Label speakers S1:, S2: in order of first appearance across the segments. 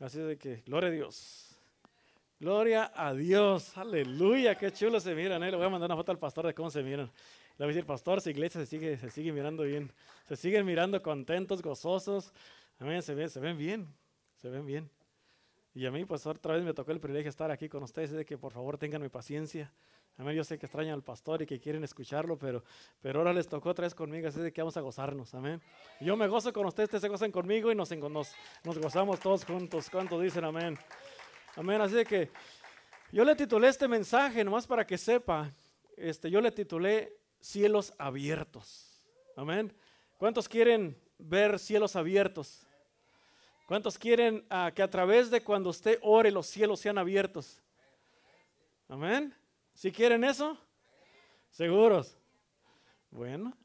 S1: Así de que, gloria a Dios. Gloria a Dios. Aleluya, qué chulo se miran. ¿eh? Le voy a mandar una foto al pastor de cómo se miran. Le voy a decir, pastor, su iglesia se sigue, se sigue mirando bien. Se siguen mirando contentos, gozosos. Amén, se ven, se ven bien. Se ven bien. Y a mí, pues otra vez me tocó el privilegio de estar aquí con ustedes. De que por favor tengan mi paciencia. Amén, yo sé que extrañan al pastor y que quieren escucharlo, pero, pero ahora les tocó otra vez conmigo, así de que vamos a gozarnos. Amén. Yo me gozo con ustedes, ustedes se gozan conmigo y nos, nos, nos gozamos todos juntos. ¿Cuántos dicen amén? Amén. Así de que yo le titulé este mensaje, nomás para que sepa, este, yo le titulé Cielos Abiertos. Amén. ¿Cuántos quieren ver cielos abiertos? ¿Cuántos quieren ah, que a través de cuando usted ore los cielos sean abiertos? Amén. ¿Si quieren eso? ¿Seguros? Bueno,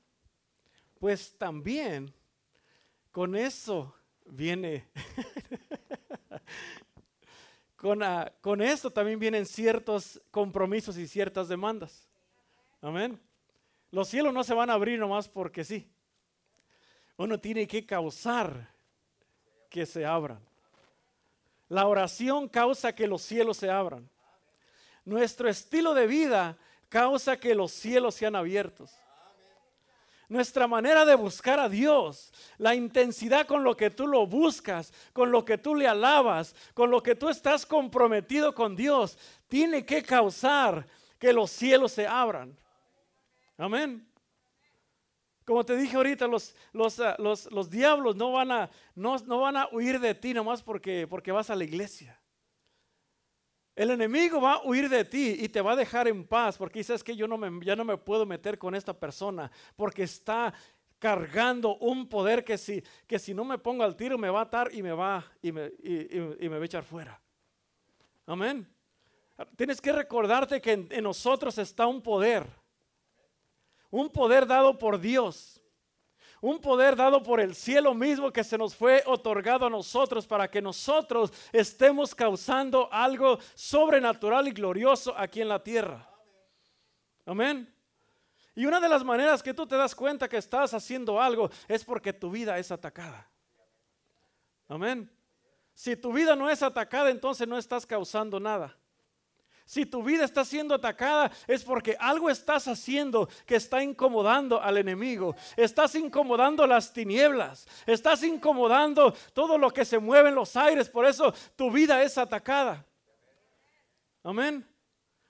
S1: pues también con eso viene, con, uh, con esto también vienen ciertos compromisos y ciertas demandas. Amén. Los cielos no se van a abrir nomás porque sí. Uno tiene que causar que se abran. La oración causa que los cielos se abran. Nuestro estilo de vida causa que los cielos sean abiertos. Nuestra manera de buscar a Dios, la intensidad con lo que tú lo buscas, con lo que tú le alabas, con lo que tú estás comprometido con Dios, tiene que causar que los cielos se abran. Amén. Como te dije ahorita, los, los, ah, los, los diablos no van, a, no, no van a huir de ti nomás porque, porque vas a la iglesia. El enemigo va a huir de ti y te va a dejar en paz porque dices que yo no me, ya no me puedo meter con esta persona porque está cargando un poder que si, que si no me pongo al tiro me va a atar y me va, y me, y, me va a echar fuera. Amén. Tienes que recordarte que en nosotros está un poder. Un poder dado por Dios un poder dado por el cielo mismo que se nos fue otorgado a nosotros para que nosotros estemos causando algo sobrenatural y glorioso aquí en la tierra. Amén. Y una de las maneras que tú te das cuenta que estás haciendo algo es porque tu vida es atacada. Amén. Si tu vida no es atacada, entonces no estás causando nada. Si tu vida está siendo atacada es porque algo estás haciendo que está incomodando al enemigo. Estás incomodando las tinieblas. Estás incomodando todo lo que se mueve en los aires. Por eso tu vida es atacada. Amén.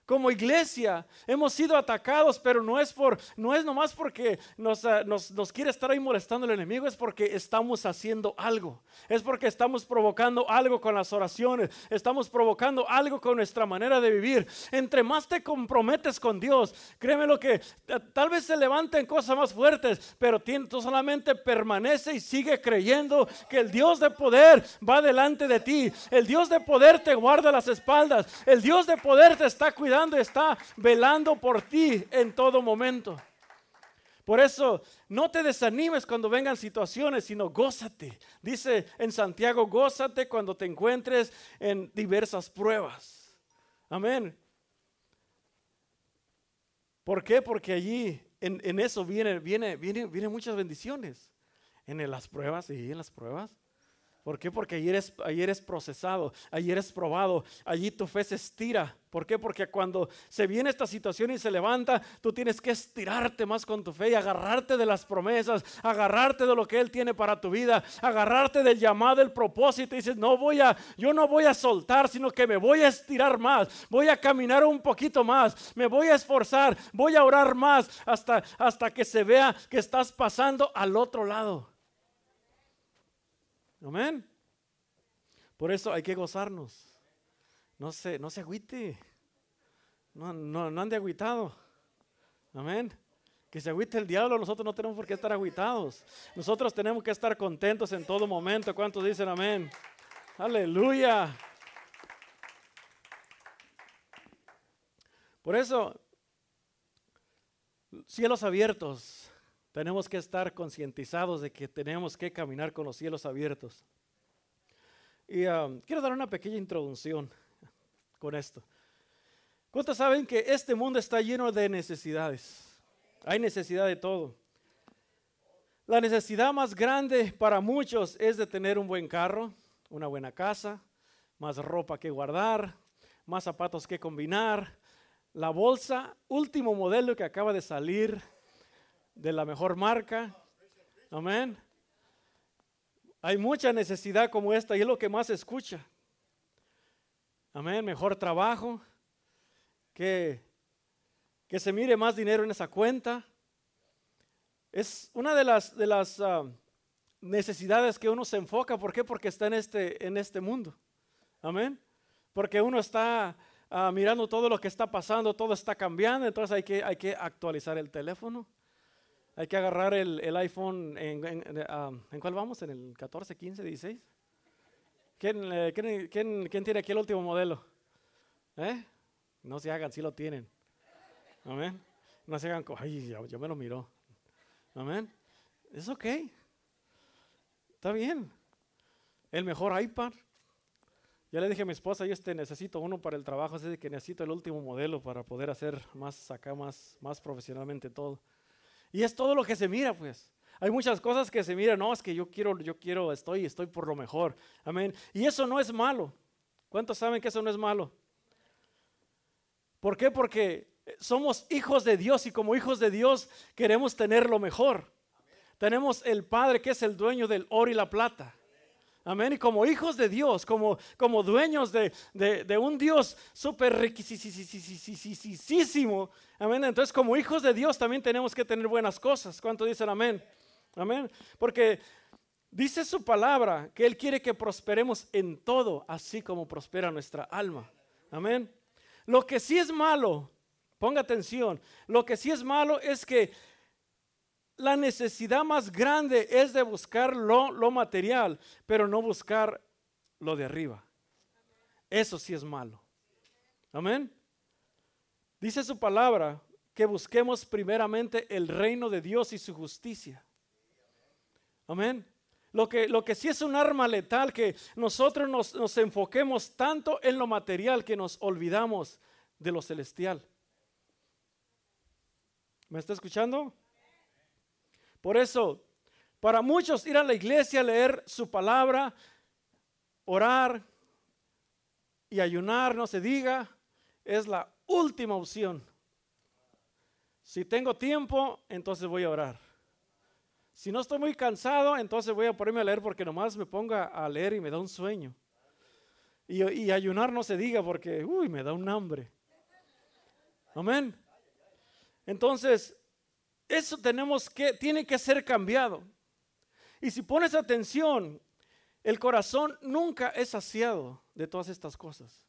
S1: Como iglesia. Hemos sido atacados, pero no es por, no es nomás porque nos, ah, nos, nos, quiere estar ahí molestando el enemigo, es porque estamos haciendo algo, es porque estamos provocando algo con las oraciones, estamos provocando algo con nuestra manera de vivir. Entre más te comprometes con Dios, créeme lo que tal vez se levanten cosas más fuertes, pero tú solamente permanece y sigue creyendo que el Dios de poder va delante de ti, el Dios de poder te guarda las espaldas, el Dios de poder te está cuidando está velando por ti en todo momento. Por eso, no te desanimes cuando vengan situaciones, sino gózate. Dice en Santiago, gózate cuando te encuentres en diversas pruebas. Amén. ¿Por qué? Porque allí en, en eso vienen viene, viene, viene muchas bendiciones. En las pruebas y en las pruebas. ¿Por qué? Porque allí eres, procesado, allí eres probado, allí tu fe se estira. ¿Por qué? Porque cuando se viene esta situación y se levanta, tú tienes que estirarte más con tu fe y agarrarte de las promesas, agarrarte de lo que Él tiene para tu vida, agarrarte del llamado, el propósito. Y dices, no voy a, yo no voy a soltar, sino que me voy a estirar más, voy a caminar un poquito más, me voy a esforzar, voy a orar más hasta, hasta que se vea que estás pasando al otro lado. Amén. Por eso hay que gozarnos. No se, no se agüite. No, no, no ande agüitado. Amén. Que se agüite el diablo, nosotros no tenemos por qué estar agüitados. Nosotros tenemos que estar contentos en todo momento. ¿Cuántos dicen amén? Aleluya. Por eso, cielos abiertos, tenemos que estar concientizados de que tenemos que caminar con los cielos abiertos. Y um, quiero dar una pequeña introducción con esto. ¿Cuántos saben que este mundo está lleno de necesidades? Hay necesidad de todo. La necesidad más grande para muchos es de tener un buen carro, una buena casa, más ropa que guardar, más zapatos que combinar. La bolsa, último modelo que acaba de salir de la mejor marca. Amén. Hay mucha necesidad como esta y es lo que más se escucha. Amén. Mejor trabajo. Que, que se mire más dinero en esa cuenta. Es una de las, de las ah, necesidades que uno se enfoca. ¿Por qué? Porque está en este, en este mundo. Amén. Porque uno está ah, mirando todo lo que está pasando, todo está cambiando, entonces hay que, hay que actualizar el teléfono. Hay que agarrar el, iPhone, en, en, cuál vamos? ¿En el 14, 15, 16? ¿Quién, tiene aquí el último modelo? ¿Eh? No se hagan, si lo tienen. Amén. No se hagan, ay, ya, me lo miró. Amén. Es ok. Está bien. El mejor iPad. Ya le dije a mi esposa, yo este necesito uno para el trabajo, así que necesito el último modelo para poder hacer más acá, más profesionalmente todo. Y es todo lo que se mira, pues. Hay muchas cosas que se miran, no, es que yo quiero, yo quiero, estoy, estoy por lo mejor. Amén. Y eso no es malo. ¿Cuántos saben que eso no es malo? ¿Por qué? Porque somos hijos de Dios y como hijos de Dios queremos tener lo mejor. Tenemos el Padre que es el dueño del oro y la plata. Amén. Y como hijos de Dios, como, como dueños de, de, un Dios súper riquísimo. Amén. Entonces, como hijos de Dios también tenemos que tener buenas cosas. ¿Cuánto dicen amén? Amén. Porque dice su palabra que Él quiere que prosperemos en todo, así como prospera nuestra alma. Amén. Lo que sí es malo, ponga atención, lo que sí es malo es que la necesidad más grande es de buscar lo, lo, material, pero no buscar lo de arriba. Eso sí es malo. Amén. Dice su palabra que busquemos primeramente el reino de Dios y su justicia. Amén. Lo que, lo que sí es un arma letal, que nosotros nos, nos enfoquemos tanto en lo material que nos olvidamos de lo celestial. ¿Me está escuchando? Por eso, para muchos ir a la iglesia, leer su palabra, orar y ayunar, no se diga, es la última opción. Si tengo tiempo, entonces voy a orar. Si no estoy muy cansado, entonces voy a ponerme a leer porque nomás me ponga a leer y me da un sueño. Y, y ayunar no se diga porque, uy, me da un hambre. Amén. Entonces, eso tenemos que, tiene que ser cambiado. Y si pones atención, el corazón nunca es saciado de todas estas cosas.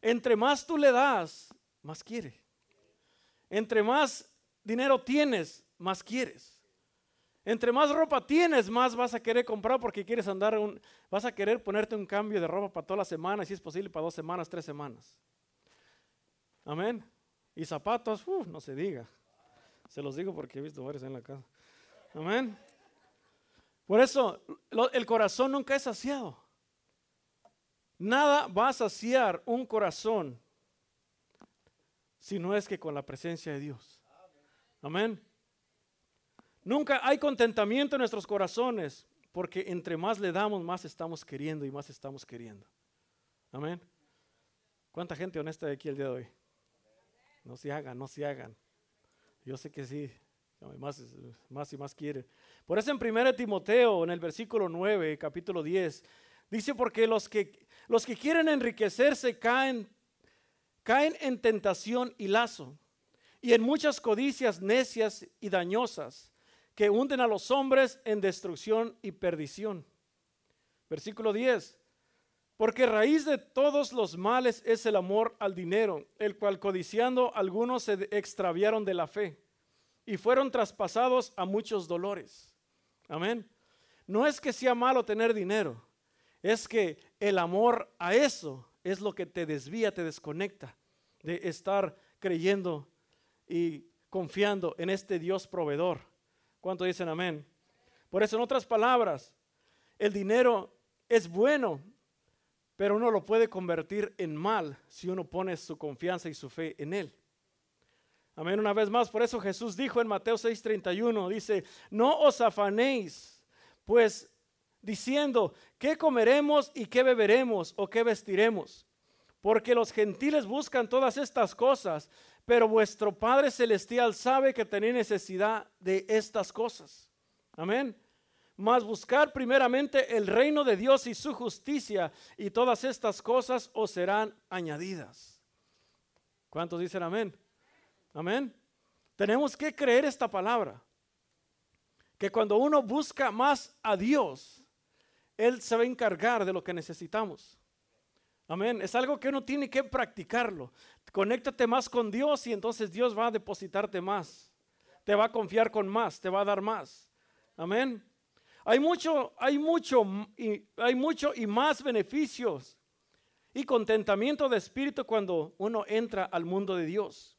S1: Entre más tú le das, más quiere. Entre más dinero tienes, más quieres. Entre más ropa tienes, más vas a querer comprar porque quieres andar, un, vas a querer ponerte un cambio de ropa para toda la semana, si es posible para dos semanas, tres semanas. Amén. Y zapatos, no se diga. Se los digo porque he visto varios en la casa. Amén. Por eso el corazón nunca es saciado. Nada va a saciar un corazón si no es que con la presencia de Dios. Amén. Nunca hay contentamiento en nuestros corazones porque entre más le damos, más estamos queriendo y más estamos queriendo. Amén. ¿Cuánta gente honesta hay aquí el día de hoy? No se hagan, no se hagan. Yo sé que sí, más, y más quiere. Por eso en 1 Timoteo, en el versículo 9, capítulo 10, dice, porque los que, los que quieren enriquecerse caen, caen en tentación y lazo, y en muchas codicias necias y dañosas, que hunden a los hombres en destrucción y perdición. Versículo 10. Porque raíz de todos los males es el amor al dinero, el cual codiciando algunos se extraviaron de la fe y fueron traspasados a muchos dolores. Amén. No es que sea malo tener dinero, es que el amor a eso es lo que te desvía, te desconecta de estar creyendo y confiando en este Dios proveedor. ¿Cuánto dicen amén? Por eso, en otras palabras, el dinero es bueno pero uno lo puede convertir en mal si uno pone su confianza y su fe en Él. Amén. Una vez más, por eso Jesús dijo en Mateo 6:31, dice, no os afanéis, pues diciendo, ¿qué comeremos y qué beberemos o qué vestiremos? Porque los gentiles buscan todas estas cosas, pero vuestro Padre Celestial sabe que tenéis necesidad de estas cosas. Amén. Mas buscar primeramente el reino de Dios y su justicia, y todas estas cosas os serán añadidas. ¿Cuántos dicen amén? Amén. Tenemos que creer esta palabra. Que cuando uno busca más a Dios, Él se va a encargar de lo que necesitamos. Amén. Es algo que uno tiene que practicarlo. Conéctate más con Dios y entonces Dios va a depositarte más. Te va a confiar con más, te va a dar más. Amén. Hay mucho, hay mucho y hay mucho y más beneficios y contentamiento de espíritu cuando uno entra al mundo de Dios.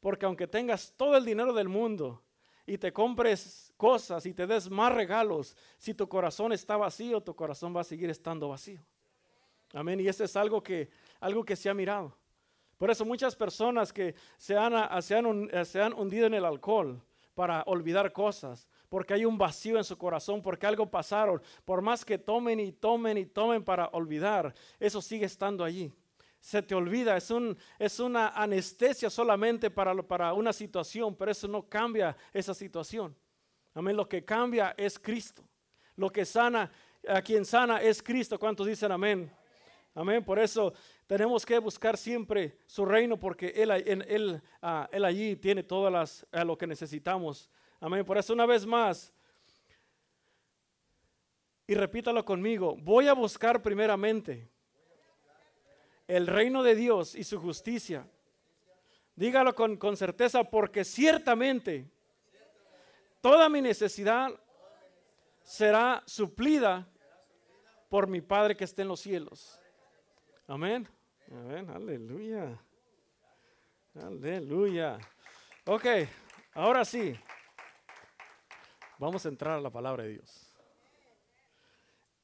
S1: Porque aunque tengas todo el dinero del mundo y te compres cosas y te des más regalos, si tu corazón está vacío, tu corazón va a seguir estando vacío. Amén. Y eso es algo que, algo que se ha mirado. Por eso muchas personas que se han, se han, se han hundido en el alcohol para olvidar cosas, porque hay un vacío en su corazón, porque algo pasaron, por más que tomen y tomen y tomen para olvidar, eso sigue estando allí. Se te olvida, es, un, es una anestesia solamente para, para una situación, pero eso no cambia esa situación. Amén, lo que cambia es Cristo. Lo que sana, a quien sana es Cristo. ¿Cuántos dicen amén? Amén. Por eso tenemos que buscar siempre su reino porque Él, él, ah, él allí tiene todas las, lo que necesitamos. Amén. Por eso una vez más, y repítalo conmigo, voy a buscar primeramente el reino de Dios y su justicia. Dígalo con, con certeza porque ciertamente toda mi necesidad será suplida por mi Padre que está en los cielos. Amén. Amén. Aleluya. Aleluya. Ok, ahora sí. Vamos a entrar a la palabra de Dios.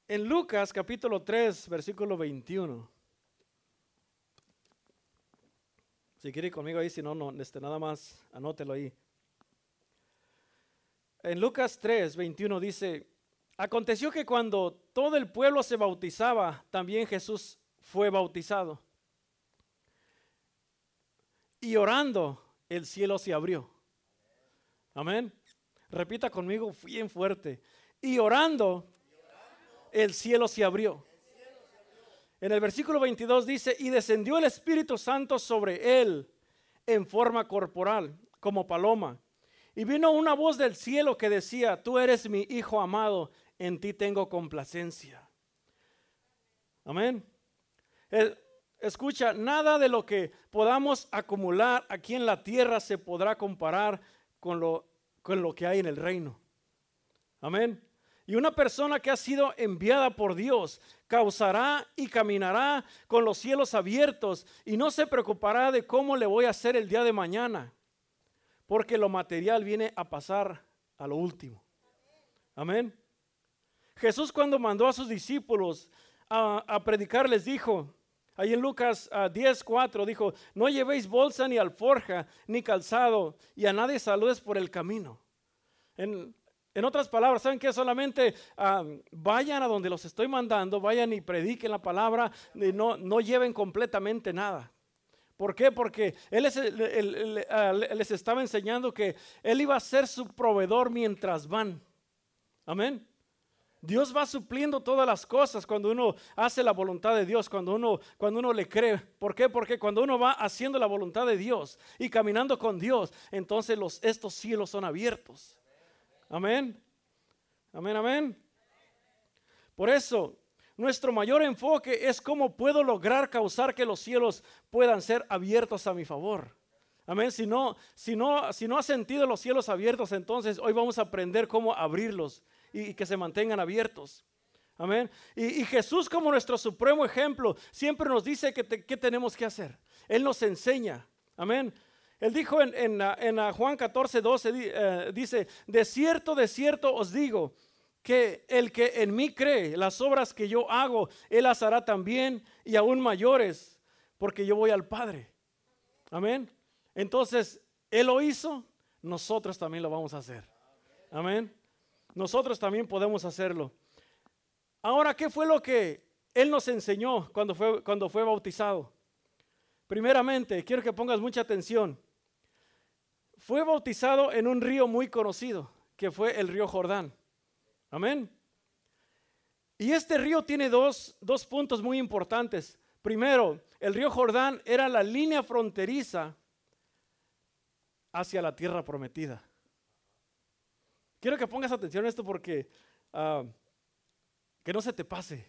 S1: En Lucas capítulo 3, versículo 21. Si quiere conmigo ahí, si no, no, este, nada más anótelo ahí. En Lucas 3, 21 dice, aconteció que cuando todo el pueblo se bautizaba, también Jesús fue bautizado. Y orando, el cielo se abrió. Amén. Repita conmigo bien fuerte. Y orando, el cielo se abrió. En el versículo 22 dice, y descendió el Espíritu Santo sobre él en forma corporal, como paloma. Y vino una voz del cielo que decía, tú eres mi Hijo amado, en ti tengo complacencia. Amén. Escucha, nada de lo que podamos acumular aquí en la tierra se podrá comparar con lo, con lo que hay en el reino. Amén. Y una persona que ha sido enviada por Dios causará y caminará con los cielos abiertos y no se preocupará de cómo le voy a hacer el día de mañana, porque lo material viene a pasar a lo último. Amén. Jesús cuando mandó a sus discípulos a, predicar les dijo, Ahí en Lucas 10, ah, 4 dijo, no llevéis bolsa ni alforja ni calzado y a nadie saludes por el camino. En, otras palabras, ¿saben qué? Solamente ah, vayan a donde los estoy mandando, vayan y prediquen la palabra, y no, no lleven completamente nada. ¿Por qué? Porque él, ah, les estaba enseñando que Él iba a ser su proveedor mientras van. Amén. Dios va supliendo todas las cosas cuando uno hace la voluntad de Dios, cuando uno, cuando uno le cree. ¿Por qué? Porque cuando uno va haciendo la voluntad de Dios y caminando con Dios, entonces estos cielos son abiertos. Amén. Amén, amén. Por eso, nuestro mayor enfoque es cómo puedo lograr causar que los cielos puedan ser abiertos a mi favor. Amén. Si no, si no, si no has sentido los cielos abiertos, entonces hoy vamos a aprender cómo abrirlos y, que se mantengan abiertos. Amén. Y, Jesús como nuestro supremo ejemplo siempre nos dice que, tenemos que hacer. Él nos enseña. Amén. Él dijo en, en, Juan 14, 12, eh, dice, de cierto, de cierto os digo, que el que en mí cree, las obras que yo hago, él las hará también y aún mayores, porque yo voy al Padre. Amén. Entonces, Él lo hizo, nosotros también lo vamos a hacer. Amén. Nosotros también podemos hacerlo. Ahora, ¿qué fue lo que Él nos enseñó cuando fue, cuando fue bautizado? Primeramente, quiero que pongas mucha atención. Fue bautizado en un río muy conocido, que fue el río Jordán. Amén. Y este río tiene dos, dos puntos muy importantes. Primero, el río Jordán era la línea fronteriza hacia la tierra prometida. Quiero que pongas atención a esto porque ah, que no se te pase.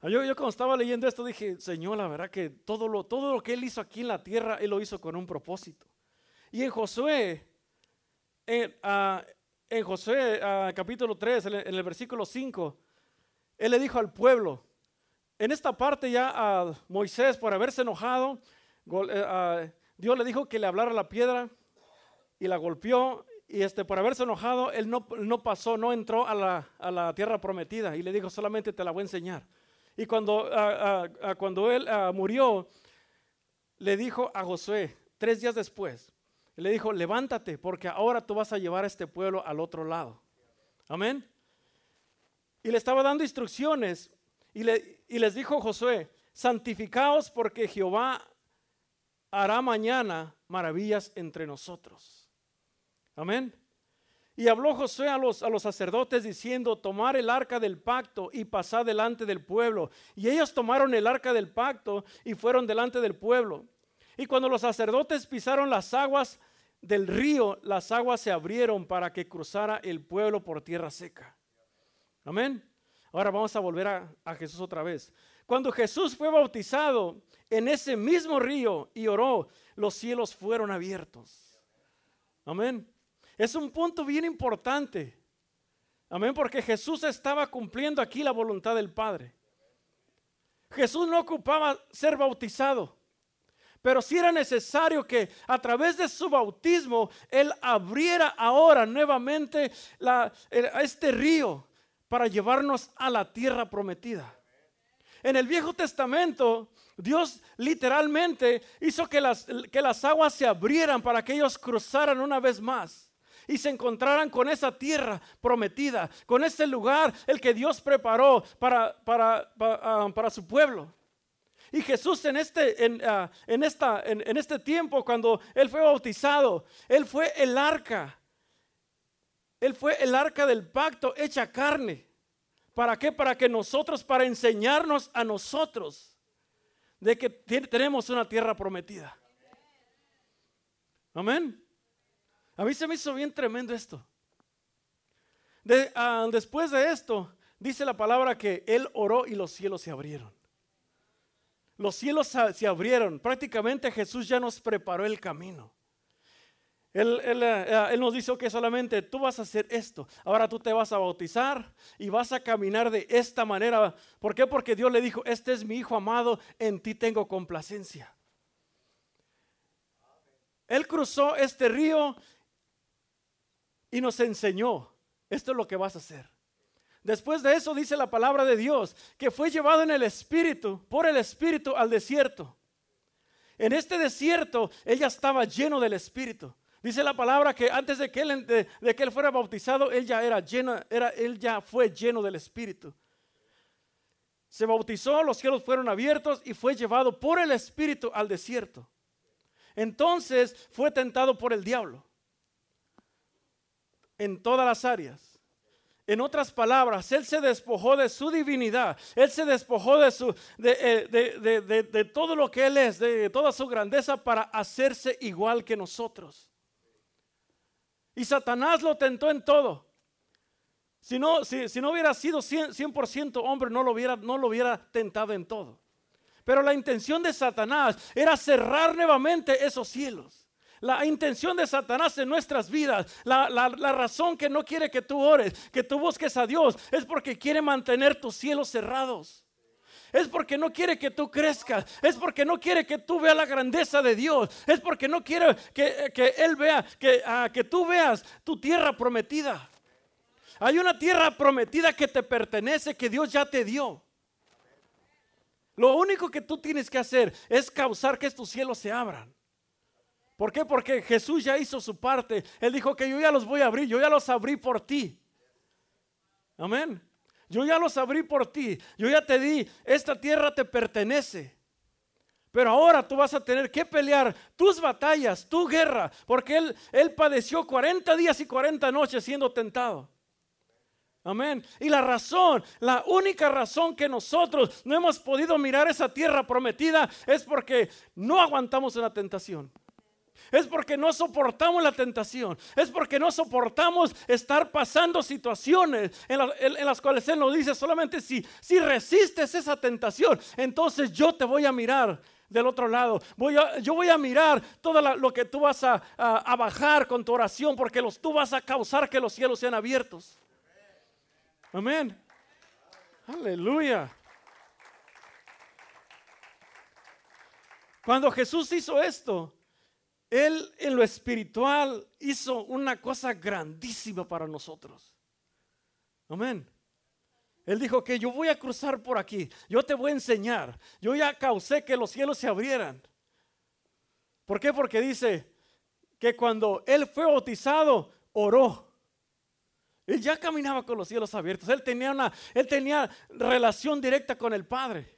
S1: Ah, yo, yo, cuando estaba leyendo esto dije, Señor, la verdad que todo lo, todo lo que Él hizo aquí en la tierra, Él lo hizo con un propósito. Y en Josué, en, ah, en Josué capítulo 3, en el, en el versículo 5, Él le dijo al pueblo, en esta parte ya a Moisés, por haberse enojado, eh, Dios le dijo que le hablara la piedra y la golpeó. Y este, por haberse enojado, él no, no pasó, no entró a la, a la, tierra prometida. Y le dijo, solamente te la voy a enseñar. Y cuando, cuando él murió, le dijo a Josué, tres días después, le dijo, levántate, porque ahora tú vas a llevar a este pueblo al otro lado. Amén. Y le estaba dando instrucciones y, les dijo Josué, santificaos porque Jehová hará mañana maravillas entre nosotros. Amén. Y habló Josué a los, a los sacerdotes diciendo, tomar el arca del pacto y pasar delante del pueblo. Y ellos tomaron el arca del pacto y fueron delante del pueblo. Y cuando los sacerdotes pisaron las aguas del río, las aguas se abrieron para que cruzara el pueblo por tierra seca. Amén. Ahora vamos a volver a, Jesús otra vez. Cuando Jesús fue bautizado en ese mismo río y oró, los cielos fueron abiertos. Amén. Es un punto bien importante. Amén, porque Jesús estaba cumpliendo aquí la voluntad del Padre. Jesús no ocupaba ser bautizado, pero sí era necesario que a través de su bautismo Él abriera ahora nuevamente este río para llevarnos a la tierra prometida. En el Viejo Testamento, Dios literalmente hizo que las, que las aguas se abrieran para que ellos cruzaran una vez más y se encontraran con esa tierra prometida, con ese lugar el que Dios preparó para, para, para, ah, su pueblo. Y Jesús en este, en, ah, en esta, en este tiempo, cuando Él fue bautizado, Él fue el arca él fue el arca del pacto hecha carne. ¿Para qué? Para que nosotros, para enseñarnos a nosotros de que tenemos una tierra prometida. Amén. A mí se me hizo bien tremendo esto. Ah, después de esto, dice la palabra que Él oró y los cielos se abrieron. Los cielos se abrieron. Prácticamente Jesús ya nos preparó el camino. Él, eh, nos dice que solamente tú vas a hacer esto. Ahora tú te vas a bautizar y vas a caminar de esta manera. ¿Por qué? Porque Dios le dijo, este es mi hijo amado, en ti tengo complacencia. Él cruzó este río y nos enseñó, esto es lo que vas a hacer. Después de eso dice la palabra de Dios, que fue llevado en el Espíritu, por el Espíritu al desierto. En este desierto, ella estaba lleno del Espíritu. Dice la palabra que antes de que él, de, que él fuera bautizado, él ya era lleno, era, él ya fue lleno del Espíritu. Se bautizó, los cielos fueron abiertos y fue llevado por el Espíritu al desierto. Entonces fue tentado por el diablo en todas las áreas. En otras palabras, Él se despojó de su divinidad, Él se despojó de, su, de, eh, de, todo lo que Él es, de toda su grandeza para hacerse igual que nosotros. Y Satanás lo tentó en todo. Si no, si, no hubiera sido 100%, hombre, no lo, hubiera, no lo hubiera tentado en todo. Pero la intención de Satanás era cerrar nuevamente esos cielos. La intención de Satanás en nuestras vidas, la, razón que no quiere que tú ores, que tú busques a Dios, es porque quiere mantener tus cielos cerrados es porque no quiere que tú crezcas, es porque no quiere que tú veas la grandeza de Dios, es porque no quiere que, Él vea, que, ah, que tú veas tu tierra prometida. Hay una tierra prometida que te pertenece, que Dios ya te dio. Lo único que tú tienes que hacer es causar que estos cielos se abran. ¿Por qué? Porque Jesús ya hizo su parte. Él dijo que yo ya los voy a abrir, yo ya los abrí por ti. Amén. Yo ya los abrí por ti. Yo ya te di. Esta tierra te pertenece. Pero ahora tú vas a tener que pelear tus batallas, tu guerra, porque él, él padeció 40 días y 40 noches siendo tentado. Amén. Y la razón, la única razón que nosotros no hemos podido mirar esa tierra prometida es porque no aguantamos la tentación. Es porque no soportamos la tentación. Es porque no soportamos estar pasando situaciones en, las cuales Él nos dice solamente si, si resistes esa tentación, entonces yo te voy a mirar del otro lado. Voy yo voy a mirar todo lo que tú vas a, bajar con tu oración porque los, tú vas a causar que los cielos sean abiertos. Amén. Aleluya. Cuando Jesús hizo esto, él en lo espiritual hizo una cosa grandísima para nosotros. Amén. Él dijo que yo voy a cruzar por aquí, yo te voy a enseñar, yo ya causé que los cielos se abrieran. ¿Por qué? Porque dice que cuando él fue bautizado, oró. Él ya caminaba con los cielos abiertos, él tenía una él tenía relación directa con el Padre.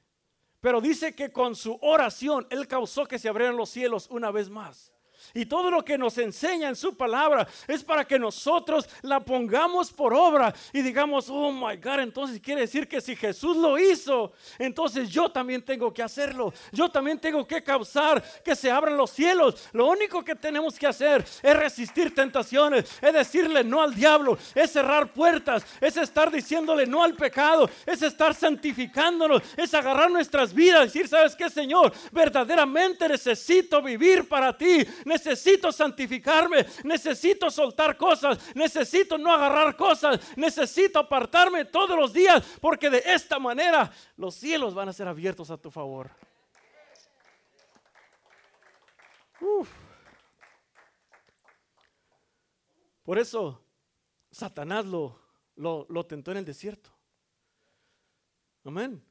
S1: Pero dice que con su oración él causó que se abrieran los cielos una vez más. Y todo lo que nos enseña en su palabra es para que nosotros la pongamos por obra y digamos, oh my God, entonces quiere decir que si Jesús lo hizo, entonces yo también tengo que hacerlo. Yo también tengo que causar que se abran los cielos. Lo único que tenemos que hacer es resistir tentaciones, es decirle no al diablo, es cerrar puertas, es estar diciéndole no al pecado, es estar santificándonos, es agarrar nuestras vidas y decir, ¿sabes qué, Señor? Verdaderamente necesito vivir para ti santificarme, necesito soltar cosas, necesito no agarrar cosas, necesito apartarme todos los días, porque de esta manera los cielos van a ser abiertos a tu favor. Por eso Satanás lo, lo, tentó en el desierto. Amén.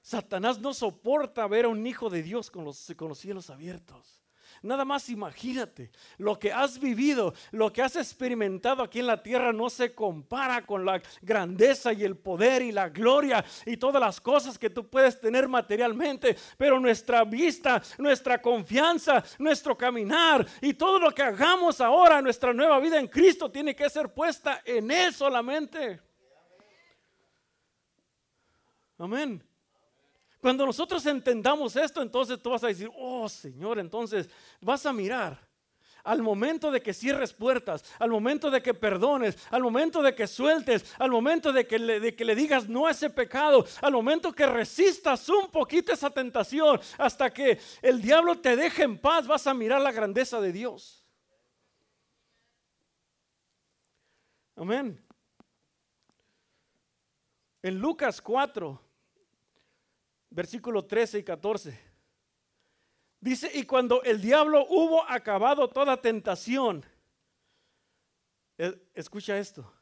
S1: Satanás no soporta ver a un hijo de Dios con los, con los cielos abiertos. Nada más imagínate, lo que has vivido, lo que has experimentado aquí en la tierra no se compara con la grandeza y el poder y la gloria y todas las cosas que tú puedes tener materialmente. Pero nuestra vista, nuestra confianza, nuestro caminar y todo lo que hagamos ahora, nuestra nueva vida en Cristo tiene que ser puesta en Él solamente. Amén. Cuando nosotros entendamos esto, entonces tú vas a decir, oh Señor, entonces vas a mirar al momento de que cierres puertas, al momento de que perdones, al momento de que sueltes, al momento de que le, digas no a ese pecado, al momento que resistas un poquito esa tentación, hasta que el diablo te deje en paz, vas a mirar la grandeza de Dios. Amén. En Lucas 4, versículo 13 y 14. Dice, y cuando el diablo hubo acabado toda tentación, eh, escucha esto,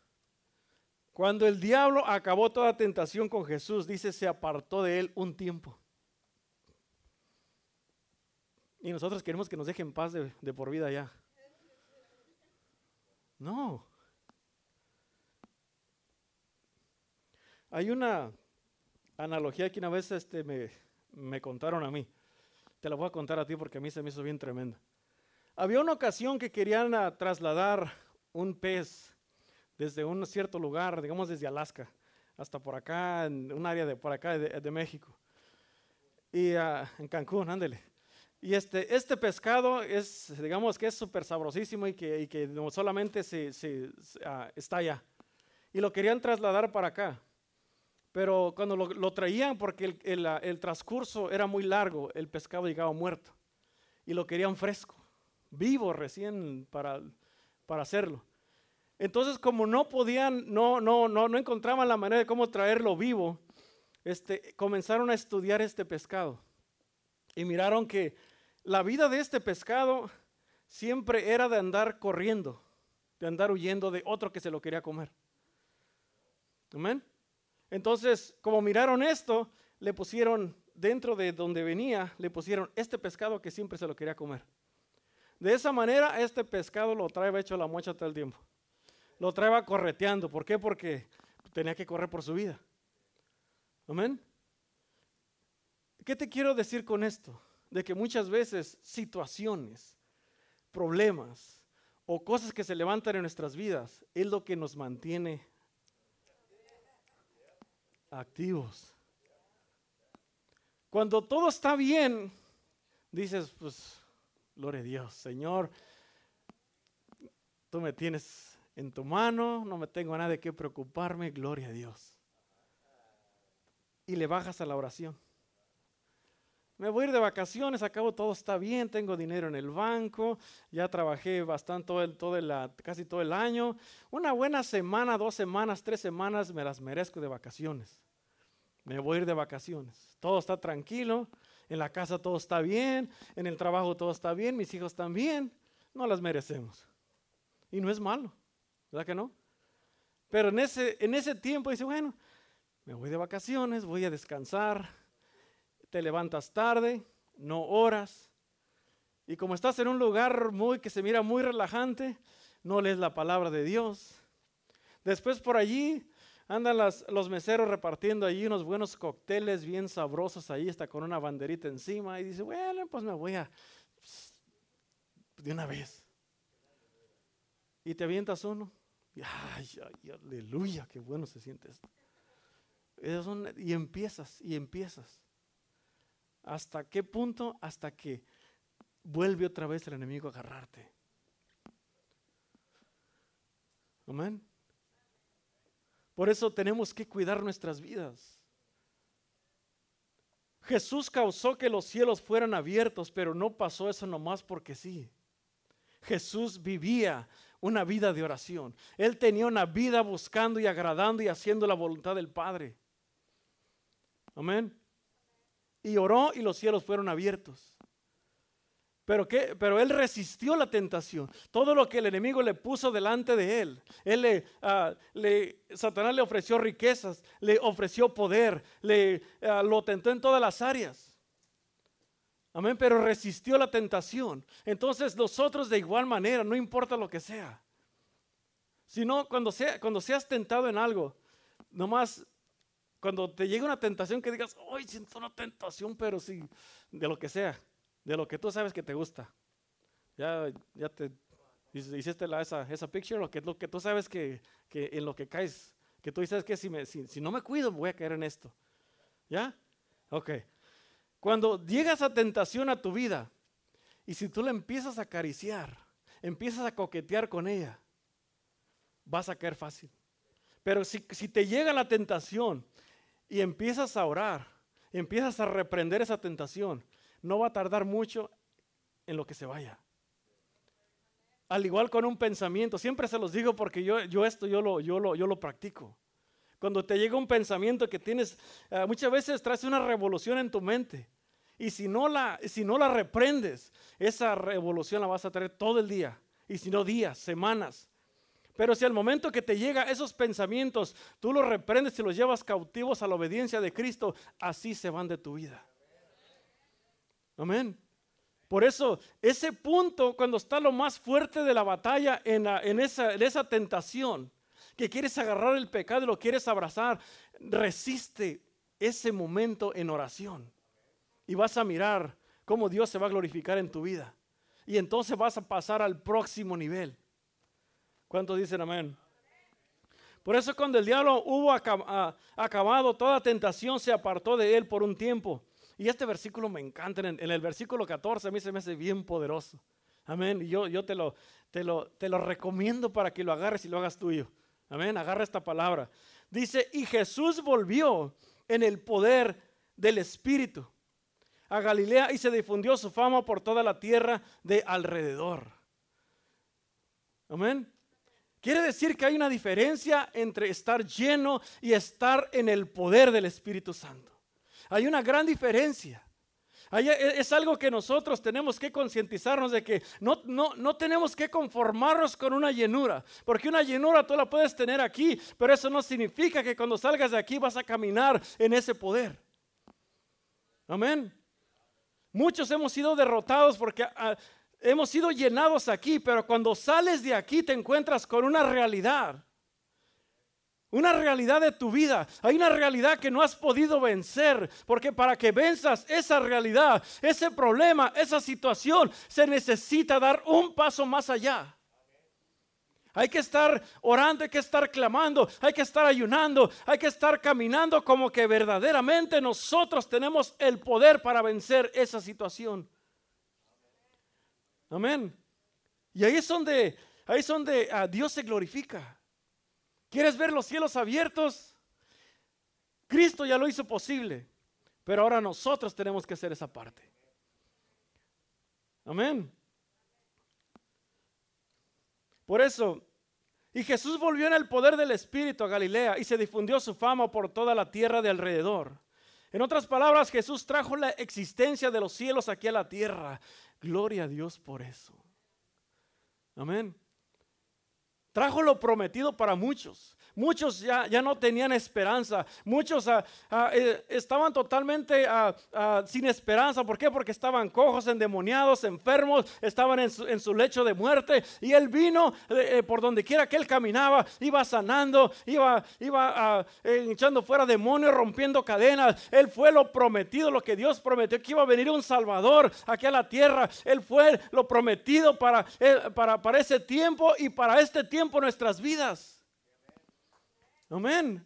S1: cuando el diablo acabó toda tentación con Jesús, dice, se apartó de él un tiempo. Y nosotros queremos que nos dejen paz de, de por vida ya. No. Hay una analogía que una vez este, me, me contaron a mí. Te la voy a contar a ti porque a mí se me hizo bien tremenda. Había una ocasión que querían ah, trasladar un pez desde un cierto lugar, digamos desde Alaska, hasta por acá, en un área de por acá de, México. Y ah, en Cancún, ándele. Y este, este pescado es, digamos que es súper sabrosísimo y que, y que solamente se, se ah, está allá. Y lo querían trasladar para acá. Pero cuando lo, traían, porque el, transcurso era muy largo, el pescado llegaba muerto. Y lo querían fresco, vivo recién para, para hacerlo. Entonces, como no podían, no, no, no, no encontraban la manera de cómo traerlo vivo, este, comenzaron a estudiar este pescado. Y miraron que la vida de este pescado siempre era de andar corriendo, de andar huyendo de otro que se lo quería comer. Amén. Entonces, como miraron esto, le pusieron dentro de donde venía, le pusieron este pescado que siempre se lo quería comer. De esa manera, este pescado lo trae hecho la mocha todo el tiempo. Lo trae correteando. ¿Por qué? Porque tenía que correr por su vida. Amén. ¿Qué te quiero decir con esto? De que muchas veces situaciones, problemas o cosas que se levantan en nuestras vidas es lo que nos mantiene activos. Cuando todo está bien, dices, pues, gloria a Dios, Señor, tú me tienes en tu mano, no me tengo nada de qué preocuparme, gloria a Dios. Y le bajas a la oración. Me voy a ir de vacaciones, acabo todo está bien, tengo dinero en el banco, ya trabajé bastante todo el, todo el, casi todo el año. Una buena semana, dos semanas, tres semanas me las merezco de vacaciones. Me voy a ir de vacaciones. Todo está tranquilo, en la casa todo está bien, en el trabajo todo está bien, mis hijos bien. No las merecemos. Y no es malo, ¿verdad que no? Pero en ese, en ese tiempo dice, bueno, me voy de vacaciones, voy a descansar, te levantas tarde, no horas. Y como estás en un lugar muy que se mira muy relajante, no lees la palabra de Dios. Después por allí andan los meseros repartiendo allí unos buenos cócteles bien sabrosos ahí, está con una banderita encima y dice, bueno, pues me voy a de una vez. Y te avientas uno. Y, ay, ay, aleluya, qué bueno se siente esto. Y empiezas, y empiezas. ¿Hasta qué punto? Hasta que vuelve otra vez el enemigo a agarrarte. Amén. Por eso tenemos que cuidar nuestras vidas. Jesús causó que los cielos fueran abiertos, pero no pasó eso nomás porque sí. Jesús vivía una vida de oración. Él tenía una vida buscando y agradando y haciendo la voluntad del Padre. Amén y oró y los cielos fueron abiertos. Pero, qué? Pero él resistió la tentación. Todo lo que el enemigo le puso delante de él. él le, ah, Satanás le ofreció riquezas, le ofreció poder, le, ah, lo tentó en todas las áreas. Amén, pero resistió la tentación. Entonces nosotros de igual manera, no importa lo que sea. Sino cuando, sea, cuando seas tentado en algo, nomás cuando te llega una tentación que digas, hoy siento una tentación, pero sí, de lo que sea, de lo que tú sabes que te gusta. Ya, ya te hiciste la, esa, esa picture, lo que, lo que tú sabes que, que en lo que caes, que tú dices que si, me, si, si no me cuido voy a caer en esto. ¿Ya? Ok. Cuando llega esa tentación a tu vida y si tú la empiezas a acariciar, empiezas a coquetear con ella, vas a caer fácil. Pero si, si te llega la tentación y empiezas a orar, empiezas a reprender esa tentación, no va a tardar mucho en lo que se vaya. Al igual con un pensamiento, siempre se los digo porque yo, yo esto yo lo, yo, lo, yo lo practico. Cuando te llega un pensamiento que tienes, eh, muchas veces traes una revolución en tu mente. Y si no, la, si no la reprendes, esa revolución la vas a traer todo el día. Y si no días, semanas. Pero si al momento que te llega esos pensamientos, tú los reprendes y los llevas cautivos a la obediencia de Cristo, así se van de tu vida. Amén. Por eso, ese punto, cuando está lo más fuerte de la batalla en, esa, esa tentación, que quieres agarrar el pecado y lo quieres abrazar, resiste ese momento en oración. Y vas a mirar cómo Dios se va a glorificar en tu vida. Y entonces vas a pasar al próximo nivel. ¿Cuántos dicen amén? Por eso cuando el diablo hubo acabado toda tentación, se apartó de él por un tiempo. Y este versículo me encanta. En, el versículo 14 a mí se me hace bien poderoso. Amén. Y yo, yo te, lo, te, lo, te lo recomiendo para que lo agarres y lo hagas tuyo. Amén. Agarra esta palabra. Dice, y Jesús volvió en el poder del Espíritu a Galilea y se difundió su fama por toda la tierra de alrededor. Amén. Quiere decir que hay una diferencia entre estar lleno y estar en el poder del Espíritu Santo. Hay una gran diferencia. E, es algo que nosotros tenemos que concientizarnos de que no, no, no tenemos que conformarnos con una llenura, porque una llenura tú la puedes tener aquí, pero eso no significa que cuando salgas de aquí vas a caminar en ese poder. Amén. Muchos hemos sido derrotados porque ah, hemos sido llenados aquí, pero cuando sales de aquí te encuentras con una realidad. Una realidad de tu vida. Hay una realidad que no has podido vencer, porque para que venzas esa realidad, ese problema, esa situación, se necesita dar un paso más allá. Hay que estar orando, hay que estar clamando, hay que estar ayunando, hay que estar caminando como que verdaderamente nosotros tenemos el poder para vencer esa situación. Amén. Y ahí es donde, ahí es donde a ah, Dios se glorifica. ¿Quieres ver los cielos abiertos? Cristo ya lo hizo posible, pero ahora nosotros tenemos que hacer esa parte. Amén. Por eso, y Jesús volvió en el poder del Espíritu a Galilea y se difundió su fama por toda la tierra de alrededor. En otras palabras, Jesús trajo la existencia de los cielos aquí a la tierra. Gloria a Dios por eso. Amén. Trajo lo prometido para muchos. Muchos ya, ya no tenían esperanza. Muchos ah, ah, eh, estaban totalmente ah, sin esperanza. ¿Por qué? Porque estaban cojos, endemoniados, enfermos, estaban en su, lecho de muerte. Y Él vino eh, eh, por donde quiera que Él caminaba, iba sanando, iba, iba echando fuera demonios, rompiendo cadenas. Él fue lo prometido, lo que Dios prometió, que iba a venir un Salvador aquí a la tierra. Él fue lo prometido para, para, para ese tiempo y para este tiempo nuestras vidas. Amén.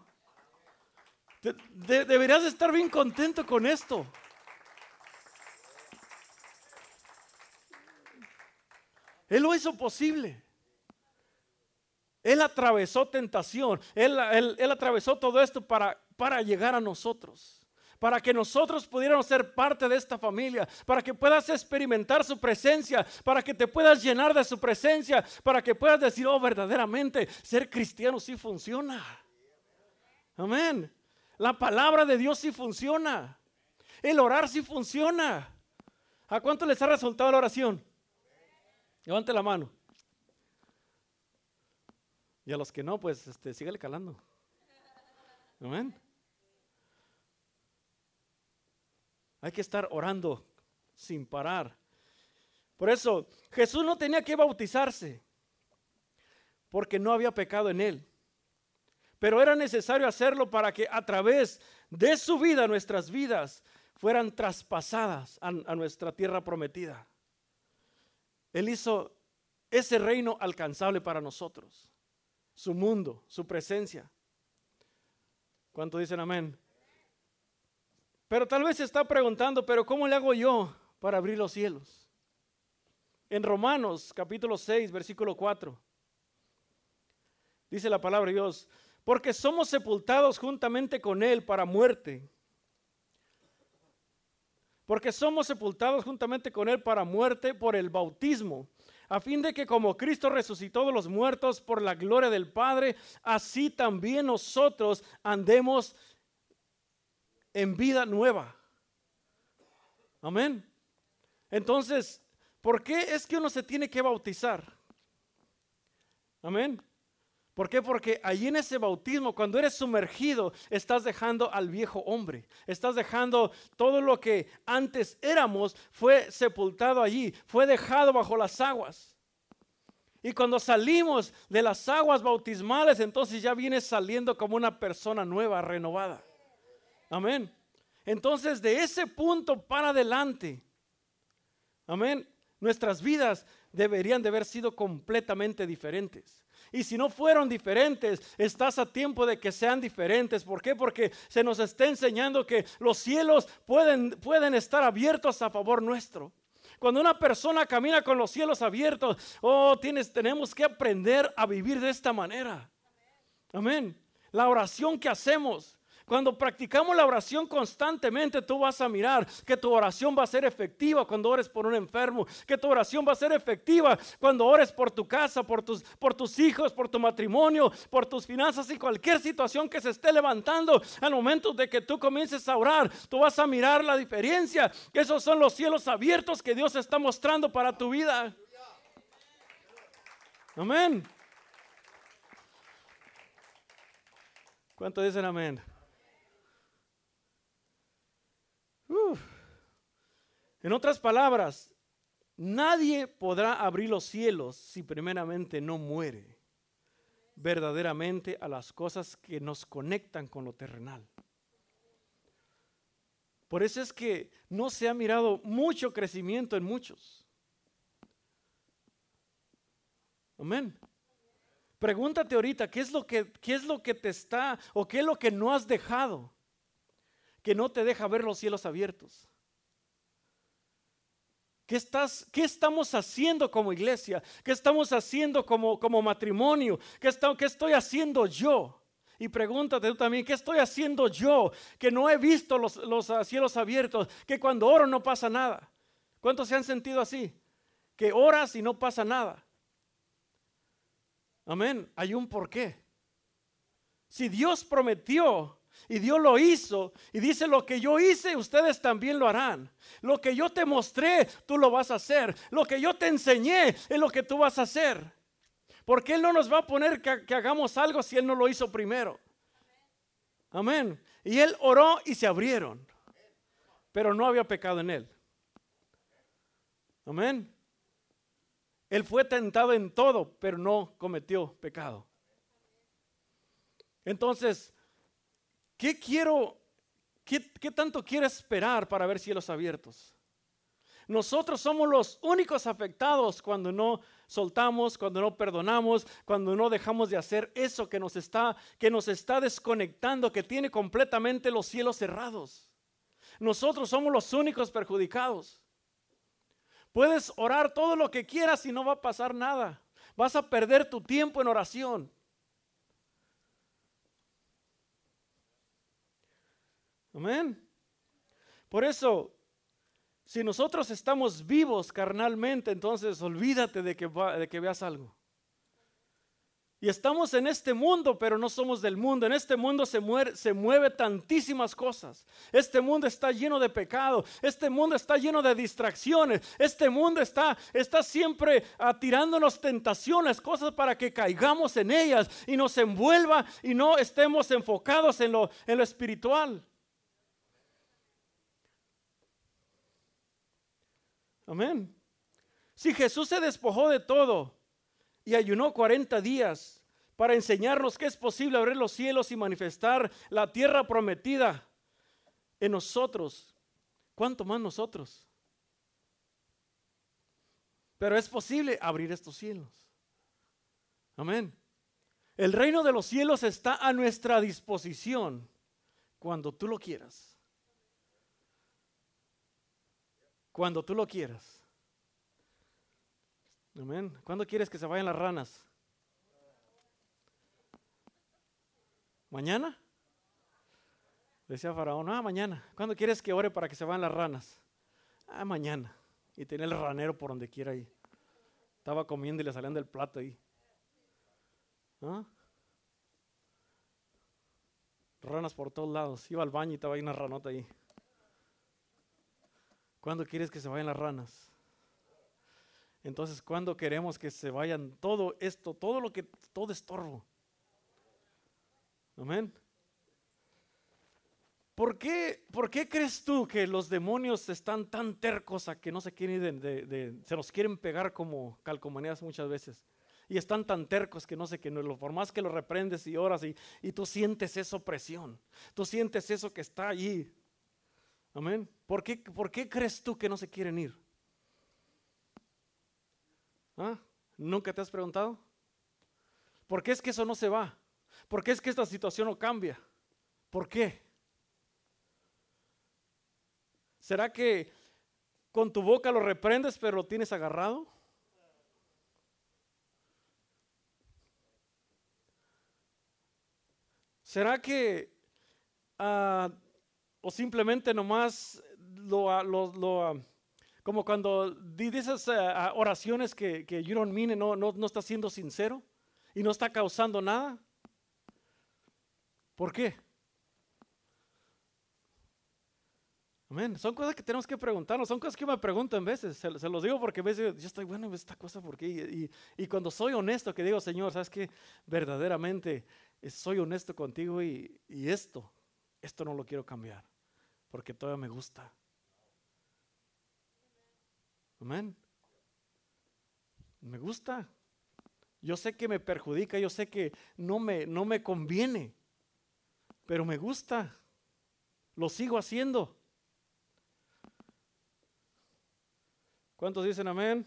S1: deberías estar bien contento con esto. Él lo hizo posible. Él atravesó tentación. Él, atravesó todo esto para, para llegar a nosotros para que nosotros pudiéramos ser parte de esta familia, para que puedas experimentar su presencia, para que te puedas llenar de su presencia, para que puedas decir, oh, verdaderamente, ser cristiano sí funciona. Amén. La palabra de Dios sí funciona. El orar sí funciona. ¿A cuánto les ha resultado la oración? Levante la mano. Y a los que no, pues este, sígale calando. Amén. Hay que estar orando sin parar. Por eso Jesús no tenía que bautizarse, porque no había pecado en él. Pero era necesario hacerlo para que a través de su vida nuestras vidas fueran traspasadas a, nuestra tierra prometida. Él hizo ese reino alcanzable para nosotros, su mundo, su presencia. ¿Cuánto dicen amén? Pero tal vez se está preguntando, pero ¿cómo le hago yo para abrir los cielos? En Romanos capítulo 6, versículo 4, dice la palabra de Dios, porque somos sepultados juntamente con Él para muerte. Porque somos sepultados juntamente con Él para muerte por el bautismo, a fin de que como Cristo resucitó de los muertos por la gloria del Padre, así también nosotros andemos en vida nueva. Amén. Entonces, ¿por qué es que uno se tiene que bautizar? Amén. ¿Por qué? Porque allí en ese bautismo, cuando eres sumergido, estás dejando al viejo hombre. Estás dejando todo lo que antes éramos, fue sepultado allí, fue dejado bajo las aguas. Y cuando salimos de las aguas bautismales, entonces ya vienes saliendo como una persona nueva, renovada. Amén. Entonces, de ese punto para adelante, amén, nuestras vidas deberían de haber sido completamente diferentes. Y si no fueron diferentes, estás a tiempo de que sean diferentes. ¿Por qué? Porque se nos está enseñando que los cielos pueden, pueden estar abiertos a favor nuestro. Cuando una persona camina con los cielos abiertos, oh, tienes, tenemos que aprender a vivir de esta manera. Amén. La oración que hacemos cuando practicamos la oración constantemente, tú vas a mirar que tu oración va a ser efectiva cuando ores por un enfermo, que tu oración va a ser efectiva cuando ores por tu casa, por tus, por tus hijos, por tu matrimonio, por tus finanzas y cualquier situación que se esté levantando. Al momento de que tú comiences a orar, tú vas a mirar la diferencia. Esos son los cielos abiertos que Dios está mostrando para tu vida. Amén. ¿Cuánto dicen amén? En otras palabras, nadie podrá abrir los cielos si primeramente no muere. verdaderamente a las cosas que nos conectan con lo terrenal. Por eso es que no se ha mirado mucho crecimiento en muchos. Amén. Pregúntate ahorita, ¿qué es lo que, qué es lo que te está o qué es lo que no has dejado que no te deja ver los cielos abiertos? ¿Qué, estás, ¿Qué estamos haciendo como iglesia? ¿Qué estamos haciendo como, como matrimonio? ¿Qué, está, ¿Qué estoy haciendo yo? Y pregúntate tú también, ¿qué estoy haciendo yo que no he visto los, los cielos abiertos? Que cuando oro no pasa nada. ¿Cuántos se han sentido así? Que oras y no pasa nada. Amén. Hay un porqué. Si Dios prometió y Dios lo hizo y dice lo que yo hice, ustedes también lo harán. Lo que yo te mostré, tú lo vas a hacer. Lo que yo te enseñé es lo que tú vas a hacer. Porque Él no nos va a poner que, que hagamos algo si Él no lo hizo primero. Amén. Y Él oró y se abrieron. Pero no había pecado en Él. Amén. Él fue tentado en todo, pero no cometió pecado. Entonces, ¿qué quiero, qué, tanto quiere esperar para ver cielos abiertos? Nosotros somos los únicos afectados cuando no soltamos, cuando no perdonamos, cuando no dejamos de hacer eso que nos está que nos está desconectando, que tiene completamente los cielos cerrados. Nosotros somos los únicos perjudicados. Puedes orar todo lo que quieras y no va a pasar nada. Vas a perder tu tiempo en oración. Amén. Por eso, si nosotros estamos vivos carnalmente, entonces olvídate de que, de que veas algo. Y estamos en este mundo, pero no somos del mundo. En este mundo se, muere, se mueve tantísimas cosas. Este mundo está lleno de pecado. Este mundo está lleno de distracciones. Este mundo está, está siempre tirándonos tentaciones, cosas para que caigamos en ellas y nos envuelva y no estemos enfocados en lo, en lo espiritual. Amén. Si Jesús se despojó de todo, y ayunó 40 días para enseñarnos que es posible abrir los cielos y manifestar la tierra prometida en nosotros. ¿Cuánto más nosotros? Pero es posible abrir estos cielos. Amén. El reino de los cielos está a nuestra disposición cuando tú lo quieras. Cuando tú lo quieras. Amén. ¿Cuándo quieres que se vayan las ranas? ¿Mañana? Decía Faraón, ah, mañana. ¿Cuándo quieres que ore para que se vayan las ranas? Ah, mañana. Y tenía el ranero por donde quiera ahí. Estaba comiendo y le salían del plato ahí. ¿Ah? Ranas por todos lados. Iba al baño y estaba ahí una ranota ahí. ¿Cuándo quieres que se vayan las ranas? Entonces, cuando queremos que se vayan todo esto, todo lo que, todo estorbo? Amén. ¿Por qué, ¿Por qué crees tú que los demonios están tan tercos a que no se quieren de, se nos quieren pegar como calcomanías muchas veces? Y están tan tercos que no sé que no, por más que lo reprendes y oras y, y tú sientes esa opresión, tú sientes eso que está allí. Amén. ¿Por qué, ¿Por qué crees tú que no se quieren ir? ¿Ah? ¿Nunca te has preguntado? ¿Por qué es que eso no se va? ¿Por qué es que esta situación no cambia? ¿Por qué? ¿Será que con tu boca lo reprendes pero lo tienes agarrado? ¿Será que ah, o simplemente nomás lo, lo como cuando dices eh, oraciones que, que you don't mean, no, no, no está siendo sincero y no está causando nada. ¿Por qué? Amén. Son cosas que tenemos que preguntarnos, son cosas que me preguntan veces, se, los digo porque a veces yo estoy bueno esta cosa, ¿por qué? Y, y, cuando soy honesto, que digo, Señor, ¿sabes que Verdaderamente eh, soy honesto contigo y, y esto, esto no lo quiero cambiar, porque todavía me gusta. Amén. Me gusta. Yo sé que me perjudica, yo sé que no me, no me conviene, pero me gusta. Lo sigo haciendo. ¿Cuántos dicen amén?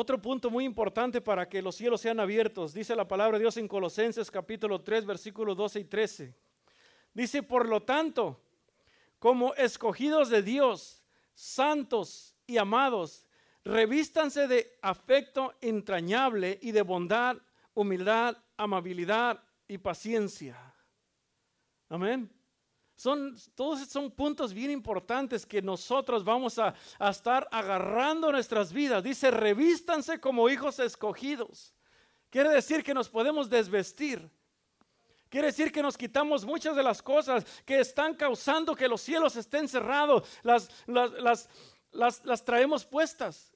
S1: Otro punto muy importante para que los cielos sean abiertos, dice la palabra de Dios en Colosenses capítulo 3, versículos 12 y 13. Dice, por lo tanto, como escogidos de Dios, santos y amados, revístanse de afecto entrañable y de bondad, humildad, amabilidad y paciencia. Amén. Son, todos son puntos bien importantes que nosotros vamos a, a estar agarrando nuestras vidas. Dice, revístanse como hijos escogidos. Quiere decir que nos podemos desvestir. Quiere decir que nos quitamos muchas de las cosas que están causando que los cielos estén cerrados. Las, las, las, las, las traemos puestas.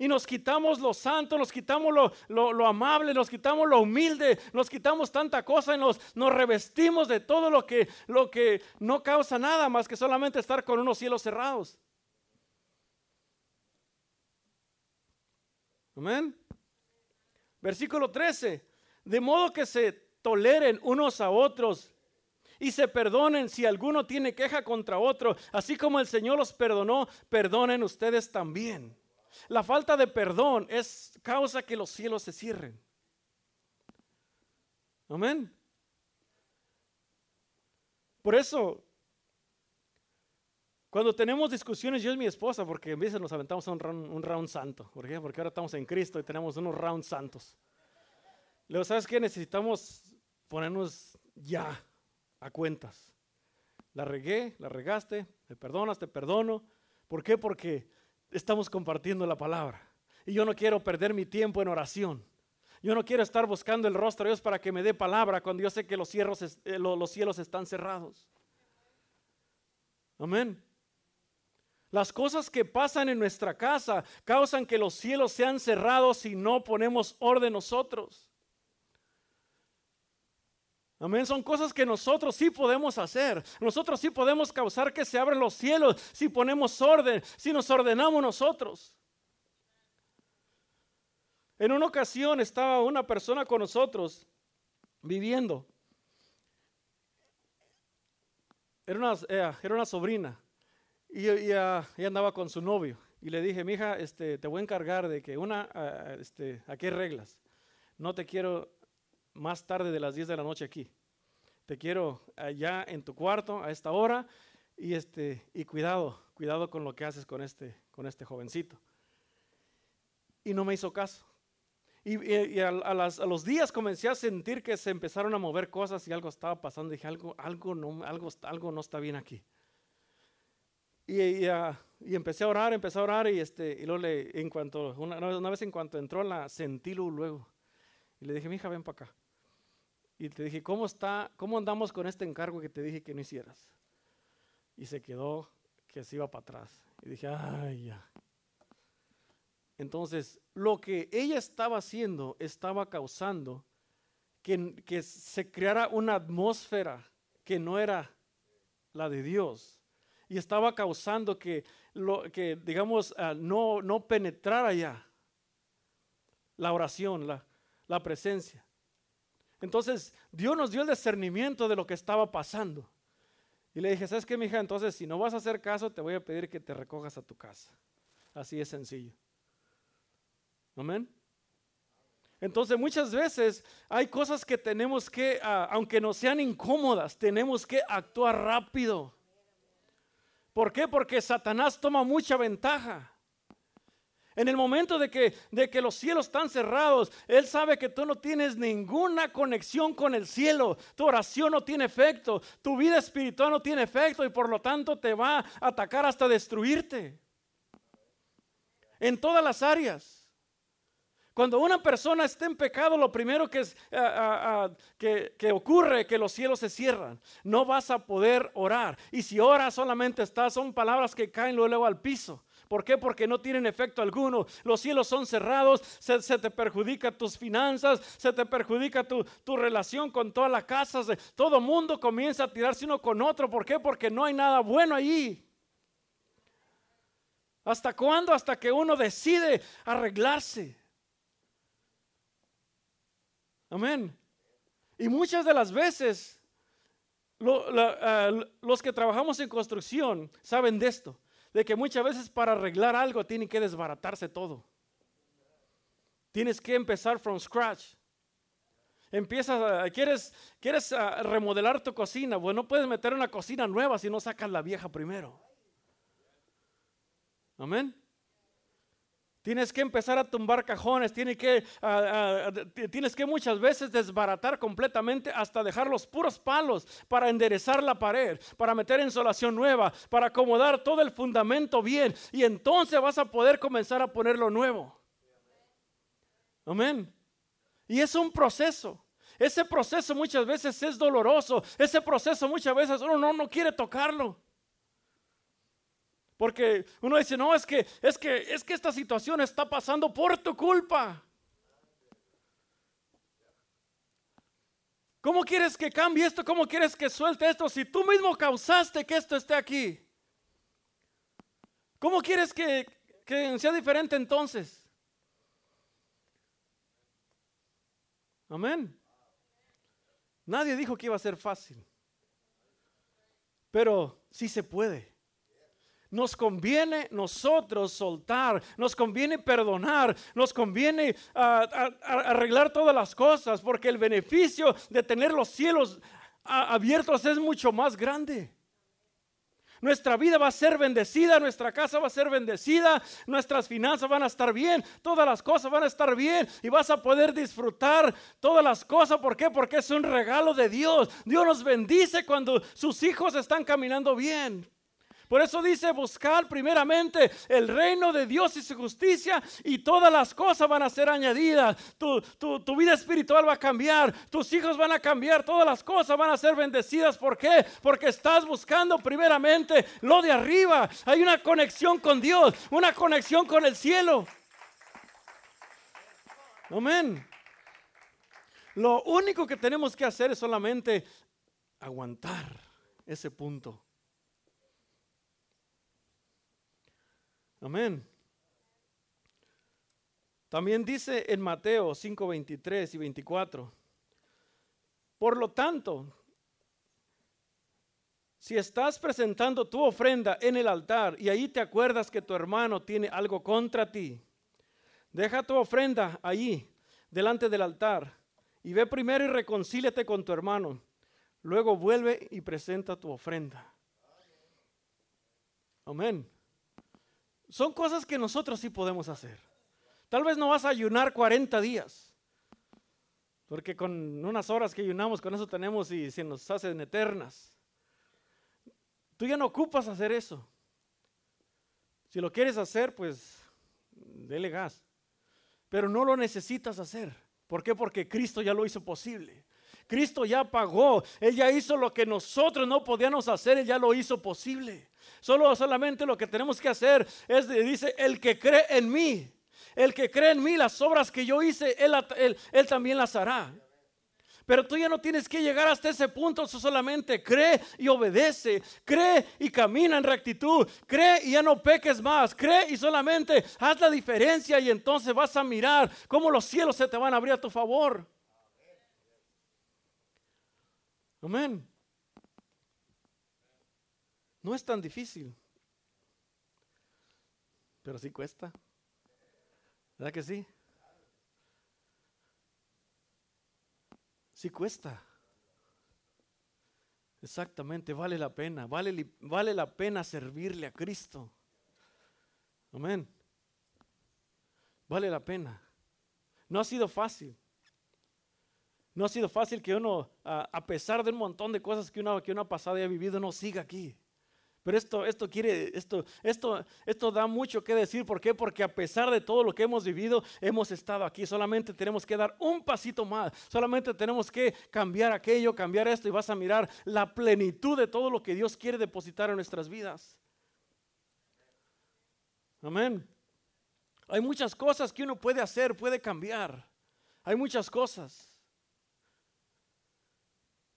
S1: Y nos quitamos lo santo, nos quitamos lo, amable, nos quitamos lo humilde, nos quitamos tanta cosa y nos, nos revestimos de todo lo que, lo que no causa nada más que solamente estar con unos cielos cerrados. Amén. Versículo 13. De modo que se toleren unos a otros y se perdonen si alguno tiene queja contra otro, así como el Señor los perdonó, perdonen ustedes también. La falta de perdón es causa que los cielos se cierren. Amén. Por eso, cuando tenemos discusiones, yo y mi esposa, porque a veces nos aventamos round, un round santo, ¿por qué? Porque ahora estamos en Cristo y tenemos unos rounds santos. Luego, ¿sabes qué? Necesitamos ponernos ya a cuentas. La regué, la regaste, me perdonas, te perdono. ¿Por qué? Porque estamos compartiendo la palabra. Y yo no quiero perder mi tiempo en oración. Yo no quiero estar buscando el rostro de Dios para que me dé palabra cuando yo sé que los cielos, eh, los cielos están cerrados. Amén. Las cosas que pasan en nuestra casa causan que los cielos sean cerrados si no ponemos orden nosotros. Amén. Son cosas que nosotros sí podemos hacer. Nosotros sí podemos causar que se abran los cielos si ponemos orden, si nos ordenamos nosotros. En una ocasión estaba una persona con nosotros viviendo. Era una, eh, era una sobrina y, ella andaba con su novio. Y le dije, mija, este, te voy a encargar de que una, ah, este, aquí hay reglas. No te quiero más tarde de las 10 de la noche aquí. Te quiero allá en tu cuarto a esta hora y, este, y cuidado, cuidado con lo que haces con este, con este jovencito. Y no me hizo caso. Y, a, los días comencé a sentir que se empezaron a mover cosas y algo estaba pasando. Dije, algo, algo, no, algo, algo no está bien aquí. Y, empecé a orar, empecé a orar y, este, y luego le, en cuanto, una, una, vez en cuanto entró la sentí luego. Y le dije, mi hija, ven para acá. Y te dije, ¿cómo está? ¿Cómo andamos con este encargo que te dije que no hicieras? Y se quedó que se iba para atrás. Y dije, ay, ya. Entonces, lo que ella estaba haciendo estaba causando que, que se creara una atmósfera que no era la de Dios. Y estaba causando que, lo, que digamos, ah, no, no penetrara ya la oración, la, la presencia. Entonces, Dios nos dio el discernimiento de lo que estaba pasando. Y le dije, ¿sabes qué, mija? Entonces, si no vas a hacer caso, te voy a pedir que te recojas a tu casa. Así es sencillo. Amén. Entonces muchas veces hay cosas que tenemos que, ah, aunque no sean incómodas, tenemos que actuar rápido. ¿Por qué? Porque Satanás toma mucha ventaja. En el momento de que, de que los cielos están cerrados, Él sabe que tú no tienes ninguna conexión con el cielo. Tu oración no tiene efecto. Tu vida espiritual no tiene efecto y por lo tanto te va a atacar hasta destruirte. En todas las áreas. Cuando una persona está en pecado, lo primero que, es, que, que, ocurre que los cielos se cierran. No vas a poder orar. Y si oras solamente estás, son palabras que caen luego al piso. ¿Por qué? Porque no tienen efecto alguno. Los cielos son cerrados, se, te perjudica tus finanzas, se te perjudica tu, relación con todas las casas. Todo mundo comienza a tirarse uno con otro. ¿Por qué? Porque no hay nada bueno allí. ¿Hasta cuándo? Hasta que uno decide arreglarse. Amén. Y muchas de las veces ah, los que trabajamos en construcción saben de esto, de que muchas veces para arreglar algo tiene que desbaratarse todo. Tienes que empezar from scratch. Empiezas, quieres, quieres ah, remodelar tu cocina. Bueno, no puedes meter una cocina nueva si no sacas la vieja primero. Amén. Tienes que empezar a tumbar cajones, tienes que, ah, ah, tienes que muchas veces desbaratar completamente hasta dejar los puros palos para enderezar la pared, para meter insolación nueva, para acomodar todo el fundamento bien y entonces vas a poder comenzar a poner lo nuevo. Amén. Y es un proceso. Ese proceso muchas veces es doloroso. Ese proceso muchas veces uno no, no quiere tocarlo. Porque uno dice, no, es que, es que, es que esta situación está pasando por tu culpa. ¿Cómo quieres que cambie esto? ¿Cómo quieres que suelte esto si tú mismo causaste que esto esté aquí? ¿Cómo quieres que, que sea diferente entonces? Amén. Nadie dijo que iba a ser fácil. Pero sí se puede. Nos conviene nosotros soltar, nos conviene perdonar, nos conviene ah, arreglar todas las cosas, porque el beneficio de tener los cielos abiertos es mucho más grande. Nuestra vida va a ser bendecida, nuestra casa va a ser bendecida, nuestras finanzas van a estar bien, todas las cosas van a estar bien y vas a poder disfrutar todas las cosas. ¿Por qué? Porque es un regalo de Dios. Dios nos bendice cuando sus hijos están caminando bien. Por eso dice, buscar primeramente el reino de Dios y su justicia y todas las cosas van a ser añadidas. Tu, tu, vida espiritual va a cambiar, tus hijos van a cambiar, todas las cosas van a ser bendecidas. ¿Por qué? Porque estás buscando primeramente lo de arriba. Hay una conexión con Dios, una conexión con el cielo. Amén. Lo único que tenemos que hacer es solamente aguantar ese punto. Amén. También dice en Mateo 5, 23 y 24. Por lo tanto, si estás presentando tu ofrenda en el altar y ahí te acuerdas que tu hermano tiene algo contra ti, deja tu ofrenda ahí, delante del altar, y ve primero y reconcíliate con tu hermano. Luego vuelve y presenta tu ofrenda. Amén. Son cosas que nosotros sí podemos hacer. Tal vez no vas a ayunar 40 días, porque con unas horas que ayunamos, con eso tenemos y se nos hacen eternas. Tú ya no ocupas hacer eso. Si lo quieres hacer, pues dele gas. Pero no lo necesitas hacer. ¿Por qué? Porque Cristo ya lo hizo posible. Cristo ya pagó. Él ya hizo lo que nosotros no podíamos hacer. Él ya lo hizo posible. Solo solamente lo que tenemos que hacer es, dice, el que cree en mí, el que cree en mí, las obras que yo hice, él, también las hará. Pero tú ya no tienes que llegar hasta ese punto, solamente cree y obedece, cree y camina en rectitud, cree y ya no peques más, cree y solamente haz la diferencia y entonces vas a mirar cómo los cielos se te van a abrir a tu favor. Amén. No es tan difícil, pero sí cuesta. ¿Verdad que sí? Sí cuesta. Exactamente, vale la pena, vale, vale la pena servirle a Cristo. Amén. Vale la pena. No ha sido fácil. No ha sido fácil que uno, a, pesar de un montón de cosas que uno, que ha pasado y ha vivido, no siga aquí. Pero esto, esto quiere, esto, esto, esto da mucho que decir. ¿Por qué? Porque a pesar de todo lo que hemos vivido, hemos estado aquí. Solamente tenemos que dar un pasito más. Solamente tenemos que cambiar aquello, cambiar esto y vas a mirar la plenitud de todo lo que Dios quiere depositar en nuestras vidas. Amén. Hay muchas cosas que uno puede hacer, puede cambiar. Hay muchas cosas.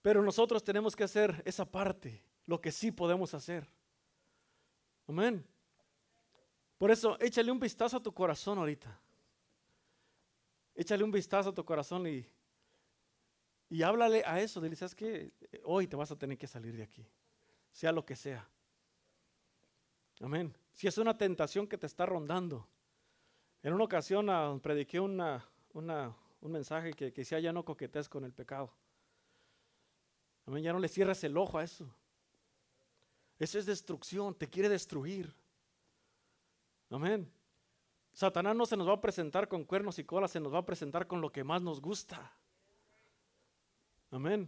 S1: Pero nosotros tenemos que hacer esa parte lo que sí podemos hacer. Amén. Por eso, échale un vistazo a tu corazón ahorita. Échale un vistazo a tu corazón y, y háblale a eso. Dile, ¿sabes qué? Hoy te vas a tener que salir de aquí, sea lo que sea. Amén. Si es una tentación que te está rondando. En una ocasión uh, prediqué una, una, un mensaje que, que decía, ya no coquetes con el pecado. Amén, ya no le cierres el ojo a eso. Eso es destrucción, te quiere destruir. Amén. Satanás no se nos va a presentar con cuernos y colas, se nos va a presentar con lo que más nos gusta. Amén.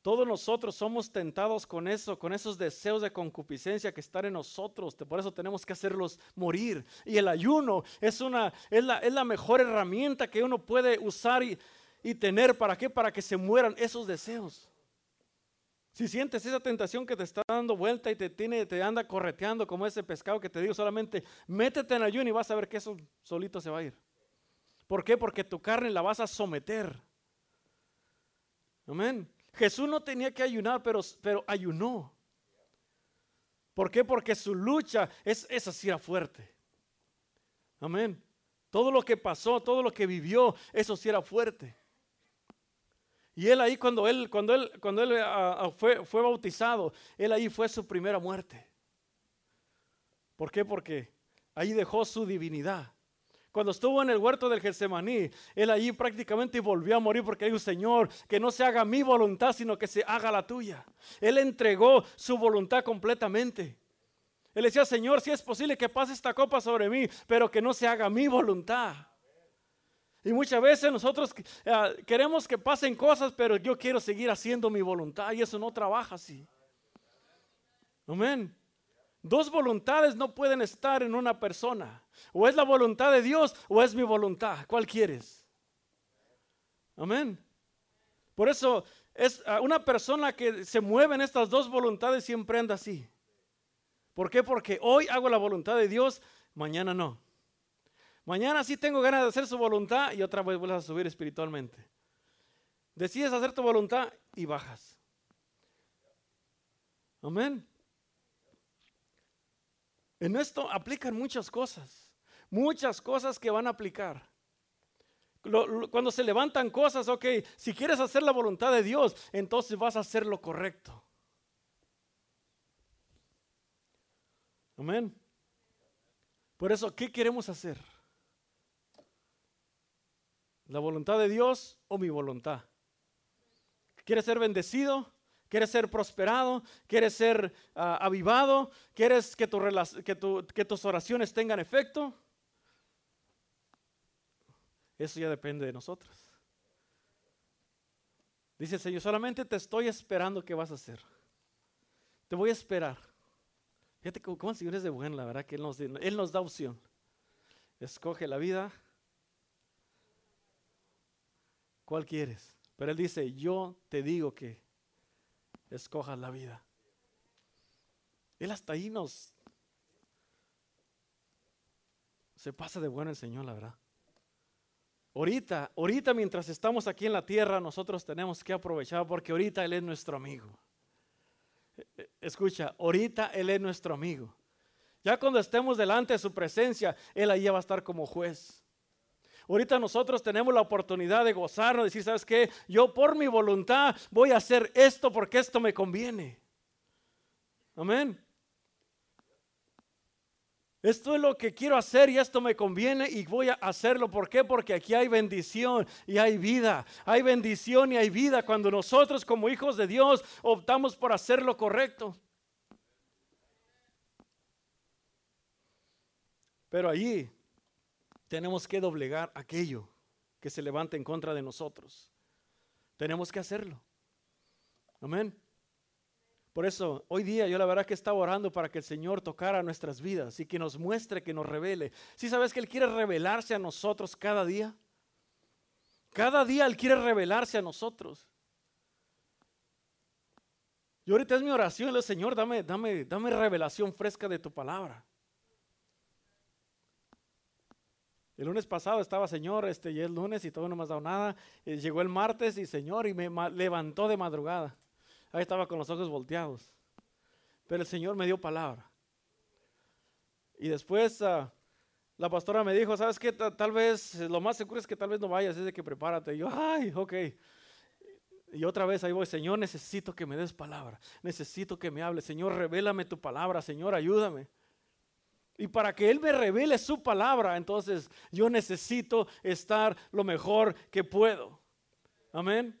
S1: Todos nosotros somos tentados con eso, con esos deseos de concupiscencia que están en nosotros. Por eso tenemos que hacerlos morir. Y el ayuno es, una, es, la, es la mejor herramienta que uno puede usar y, y tener. ¿Para qué? Para que se mueran esos deseos. Si sientes esa tentación que te está dando vuelta y te, tiene, te anda correteando como ese pescado que te digo solamente, métete en ayuno y vas a ver que eso solito se va a ir. ¿Por qué? Porque tu carne la vas a someter. Amén. Jesús no tenía que ayunar, pero, pero ayunó. ¿Por qué? Porque su lucha es esa sí era fuerte. Amén. Todo lo que pasó, todo lo que vivió, eso sí era fuerte. Y él ahí cuando él, cuando él, cuando él ah, ah, fue, fue bautizado, él ahí fue su primera muerte. ¿Por qué? Porque ahí dejó su divinidad. Cuando estuvo en el huerto del Getsemaní, él allí prácticamente volvió a morir porque dijo, Señor, que no se haga mi voluntad, sino que se haga la tuya. Él entregó su voluntad completamente. Él decía, Señor, si es posible que pase esta copa sobre mí, pero que no se haga mi voluntad. Y muchas veces nosotros eh, queremos que pasen cosas, pero yo quiero seguir haciendo mi voluntad y eso no trabaja así. Amén. Dos voluntades no pueden estar en una persona. O es la voluntad de Dios o es mi voluntad. ¿Cuál quieres? Amén. Por eso es ah, una persona que se mueve en estas dos voluntades siempre anda así. ¿Por qué? Porque hoy hago la voluntad de Dios, mañana no. Mañana sí tengo ganas de hacer su voluntad y otra vez vuelves a subir espiritualmente. Decides hacer tu voluntad y bajas. Amén. En esto aplican muchas cosas, muchas cosas que van a aplicar. cuando se levantan cosas, ok, si quieres hacer la voluntad de Dios, entonces vas a hacer lo correcto. Amén. Por eso, ¿qué queremos hacer? ¿La voluntad de Dios o mi voluntad? ¿Quieres ser bendecido? ¿Quieres ser prosperado? ¿Quieres ser ah, avivado? ¿Quieres que, que tus oraciones tengan efecto? Eso ya depende de nosotros. Dice el Señor, solamente te estoy esperando qué vas a hacer. Te voy a esperar. Fíjate cómo el Señor es de bueno, la verdad que Él nos, Él nos da opción. Escoge la vida ¿Cuál quieres? Pero él dice, yo te digo que escojas la vida. Él hasta ahí nos... Se pasa de bueno el Señor, la verdad. Ahorita, ahorita mientras estamos aquí en la tierra, nosotros tenemos que aprovechar porque ahorita Él es nuestro amigo. E, e, escucha, ahorita Él es nuestro amigo. Ya cuando estemos delante de su presencia, Él ahí va a estar como juez. Ahorita nosotros tenemos la oportunidad de gozarnos, decir, ¿sabes qué? Yo por mi voluntad voy a hacer esto porque esto me conviene. Amén. Esto es lo que quiero hacer y esto me conviene y voy a hacerlo. ¿Por qué? Porque aquí hay bendición y hay vida. Hay bendición y hay vida cuando nosotros como hijos de Dios optamos por hacer lo correcto. Pero allí tenemos que doblegar aquello que se levanta en contra de nosotros. Tenemos que hacerlo. Amén. Por eso, hoy día yo la verdad que estaba orando para que el Señor tocara nuestras vidas y que nos muestre, que nos revele. Si sabes que Él quiere revelarse a nosotros cada día? Cada día Él quiere revelarse a nosotros. Y ahorita es mi oración, el Señor, dame, dame, dame revelación fresca de tu palabra. El lunes pasado estaba Señor, este, y el lunes y todo no me has dado nada. llegó el martes y Señor, y me levantó de madrugada. Ahí estaba con los ojos volteados. Pero el Señor me dio palabra. Y después ah, la pastora me dijo, ¿sabes qué? tal vez, lo más seguro es que tal vez no vayas, es de que prepárate. Y yo, ay, ok. Y otra vez ahí voy, Señor, necesito que me des palabra, necesito que me hables, Señor, revélame tu palabra, Señor, ayúdame. Y para que Él me revele su palabra, entonces yo necesito estar lo mejor que puedo. Amén.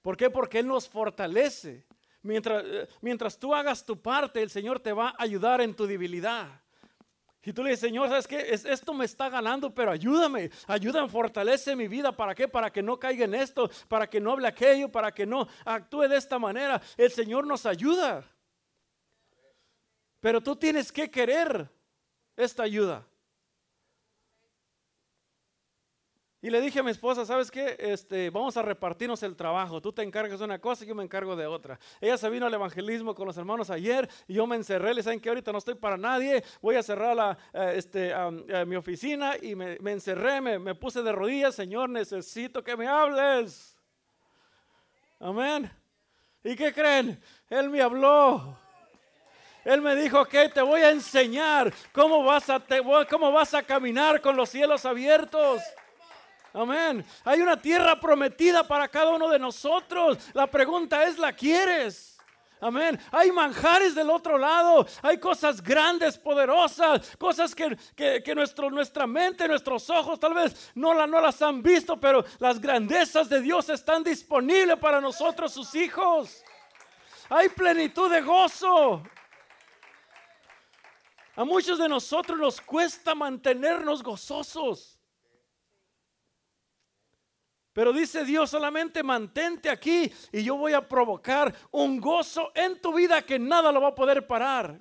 S1: ¿Por qué? Porque Él nos fortalece. Mientras, eh, mientras tú hagas tu parte, el Señor te va a ayudar en tu debilidad. Y tú le dices, Señor, ¿sabes qué? esto me está ganando, pero ayúdame, ayúdame, fortalece mi vida. ¿Para qué? Para que no caiga en esto, para que no hable aquello, para que no actúe de esta manera. El Señor nos ayuda. Pero tú tienes que querer esta ayuda. Y le dije a mi esposa, ¿sabes qué? Este, vamos a repartirnos el trabajo. Tú te encargas de una cosa y yo me encargo de otra. Ella se vino al evangelismo con los hermanos ayer y yo me encerré. Le saben que ahorita no estoy para nadie. Voy a cerrar la, eh, este, mi oficina y me, encerré, me, me puse de rodillas. Señor, necesito que me hables. Amén. ¿Y qué creen? Él me habló. Él me dijo que te voy a enseñar cómo vas a, cómo vas a caminar con los cielos abiertos. Amén. Hay una tierra prometida para cada uno de nosotros. La pregunta es, ¿la quieres? Amén. Hay manjares del otro lado. Hay cosas grandes, poderosas. Cosas que, que, nuestro, nuestra mente, nuestros ojos tal vez no, la, no las han visto. Pero las grandezas de Dios están disponibles para nosotros, sus hijos. Hay plenitud de gozo. A muchos de nosotros nos cuesta mantenernos gozosos. Pero dice Dios, solamente mantente aquí y yo voy a provocar un gozo en tu vida que nada lo va a poder parar.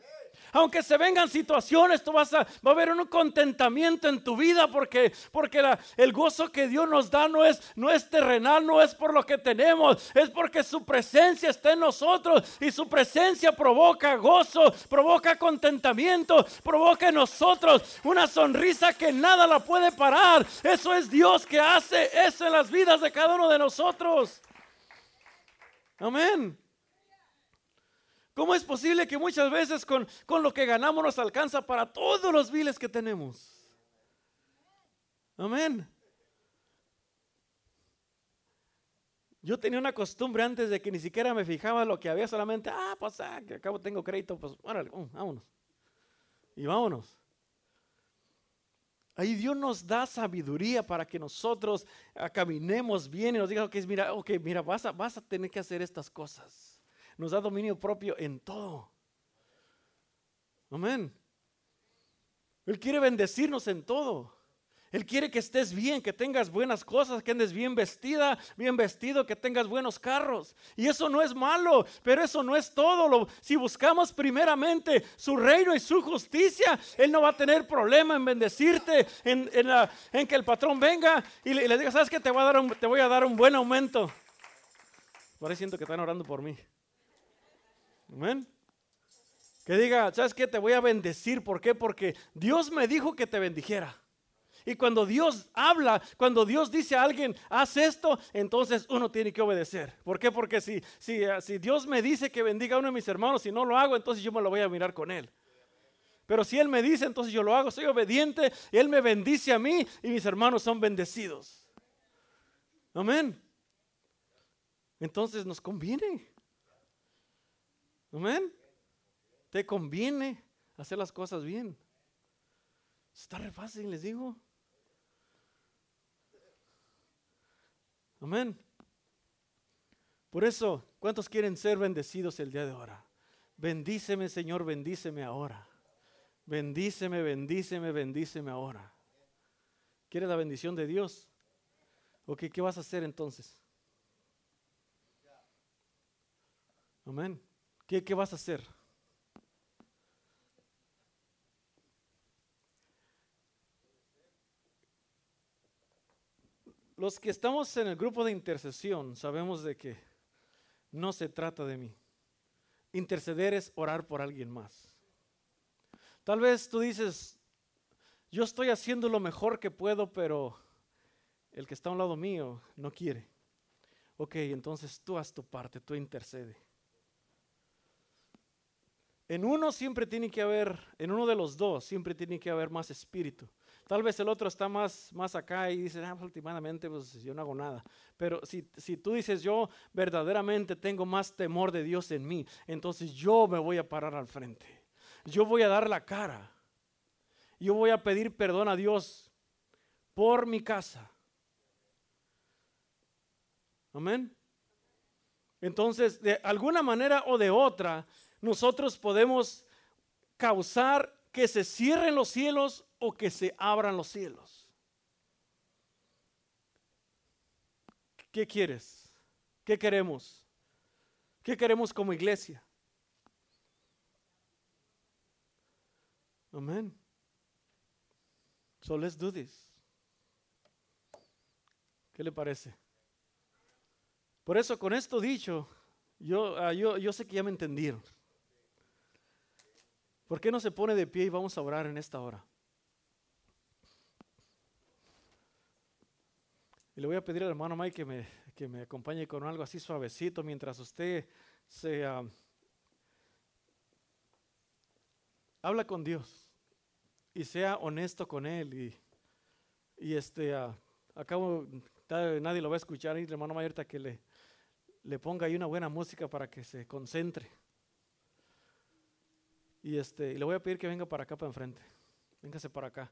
S1: Aunque se vengan situaciones, tú vas a, va a haber un contentamiento en tu vida porque, porque el gozo que Dios nos da no es, no es terrenal, no es por lo que tenemos, es porque su presencia está en nosotros y su presencia provoca gozo, provoca contentamiento, provoca en nosotros una sonrisa que nada la puede parar. Eso es Dios que hace eso en las vidas de cada uno de nosotros. Amén. ¿Cómo es posible que muchas veces con, lo que ganamos nos alcanza para todos los viles que tenemos? Amén. Yo tenía una costumbre antes de que ni siquiera me fijaba lo que había, solamente, ah, pues ah, que acabo tengo crédito, pues órale, uh, vámonos. Y vámonos. Ahí Dios nos da sabiduría para que nosotros ah, caminemos bien y nos diga, ok, mira, okay, mira vas, a, vas a tener que hacer estas cosas nos da dominio propio en todo. Amén. Él quiere bendecirnos en todo. Él quiere que estés bien, que tengas buenas cosas, que andes bien vestida, bien vestido, que tengas buenos carros. Y eso no es malo, pero eso no es todo. si buscamos primeramente su reino y su justicia, Él no va a tener problema en bendecirte, en, que el patrón venga y le, diga, ¿sabes qué? Te voy, a dar te voy a dar un buen aumento. Por ahí siento que están orando por mí. Amén. Que diga, ¿sabes qué? Te voy a bendecir. ¿Por qué? Porque Dios me dijo que te bendijera. Y cuando Dios habla, cuando Dios dice a alguien, haz esto, entonces uno tiene que obedecer. ¿Por qué? Porque si, si, si Dios me dice que bendiga a uno de mis hermanos y no lo hago, entonces yo me lo voy a mirar con él. Pero si Él me dice, entonces yo lo hago, soy obediente, Él me bendice a mí y mis hermanos son bendecidos. Amén. Entonces nos conviene. Amén. Te conviene hacer las cosas bien. Está re fácil, les digo. Amén. Por eso, ¿cuántos quieren ser bendecidos el día de ahora? Bendíceme, Señor, bendíceme ahora. Bendíceme, bendíceme, bendíceme ahora. ¿Quieres la bendición de Dios? Ok, ¿qué vas a hacer entonces? Amén. ¿Qué, vas a hacer? Los que estamos en el grupo de intercesión sabemos de que no se trata de mí. Interceder es orar por alguien más. Tal vez tú dices, yo estoy haciendo lo mejor que puedo, pero el que está a un lado mío no quiere. Ok, entonces tú haz tu parte, tú intercede. En uno siempre tiene que haber, en uno de los dos siempre tiene que haber más espíritu. Tal vez el otro está más, más acá y dice, ah, pues, últimamente pues yo no hago nada. Pero si, si tú dices, yo verdaderamente tengo más temor de Dios en mí, entonces yo me voy a parar al frente. Yo voy a dar la cara. Yo voy a pedir perdón a Dios por mi casa. Amén. Entonces, de alguna manera o de otra, nosotros podemos causar que se cierren los cielos o que se abran los cielos. ¿Qué quieres? ¿Qué queremos? ¿Qué queremos como iglesia? Amén. So let's do this. ¿Qué le parece? Por eso, con esto dicho, yo, ah, yo, yo sé que ya me entendieron. ¿Por qué no se pone de pie y vamos a orar en esta hora? Y le voy a pedir al hermano Mike que me, que me acompañe con algo así suavecito mientras usted se ah, habla con Dios y sea honesto con Él. Y, y este, uh, acabo, nadie lo va a escuchar, y el hermano Mayerta que le, le ponga ahí una buena música para que se concentre. Y este, y le voy a pedir que venga para acá para enfrente. Véngase para acá.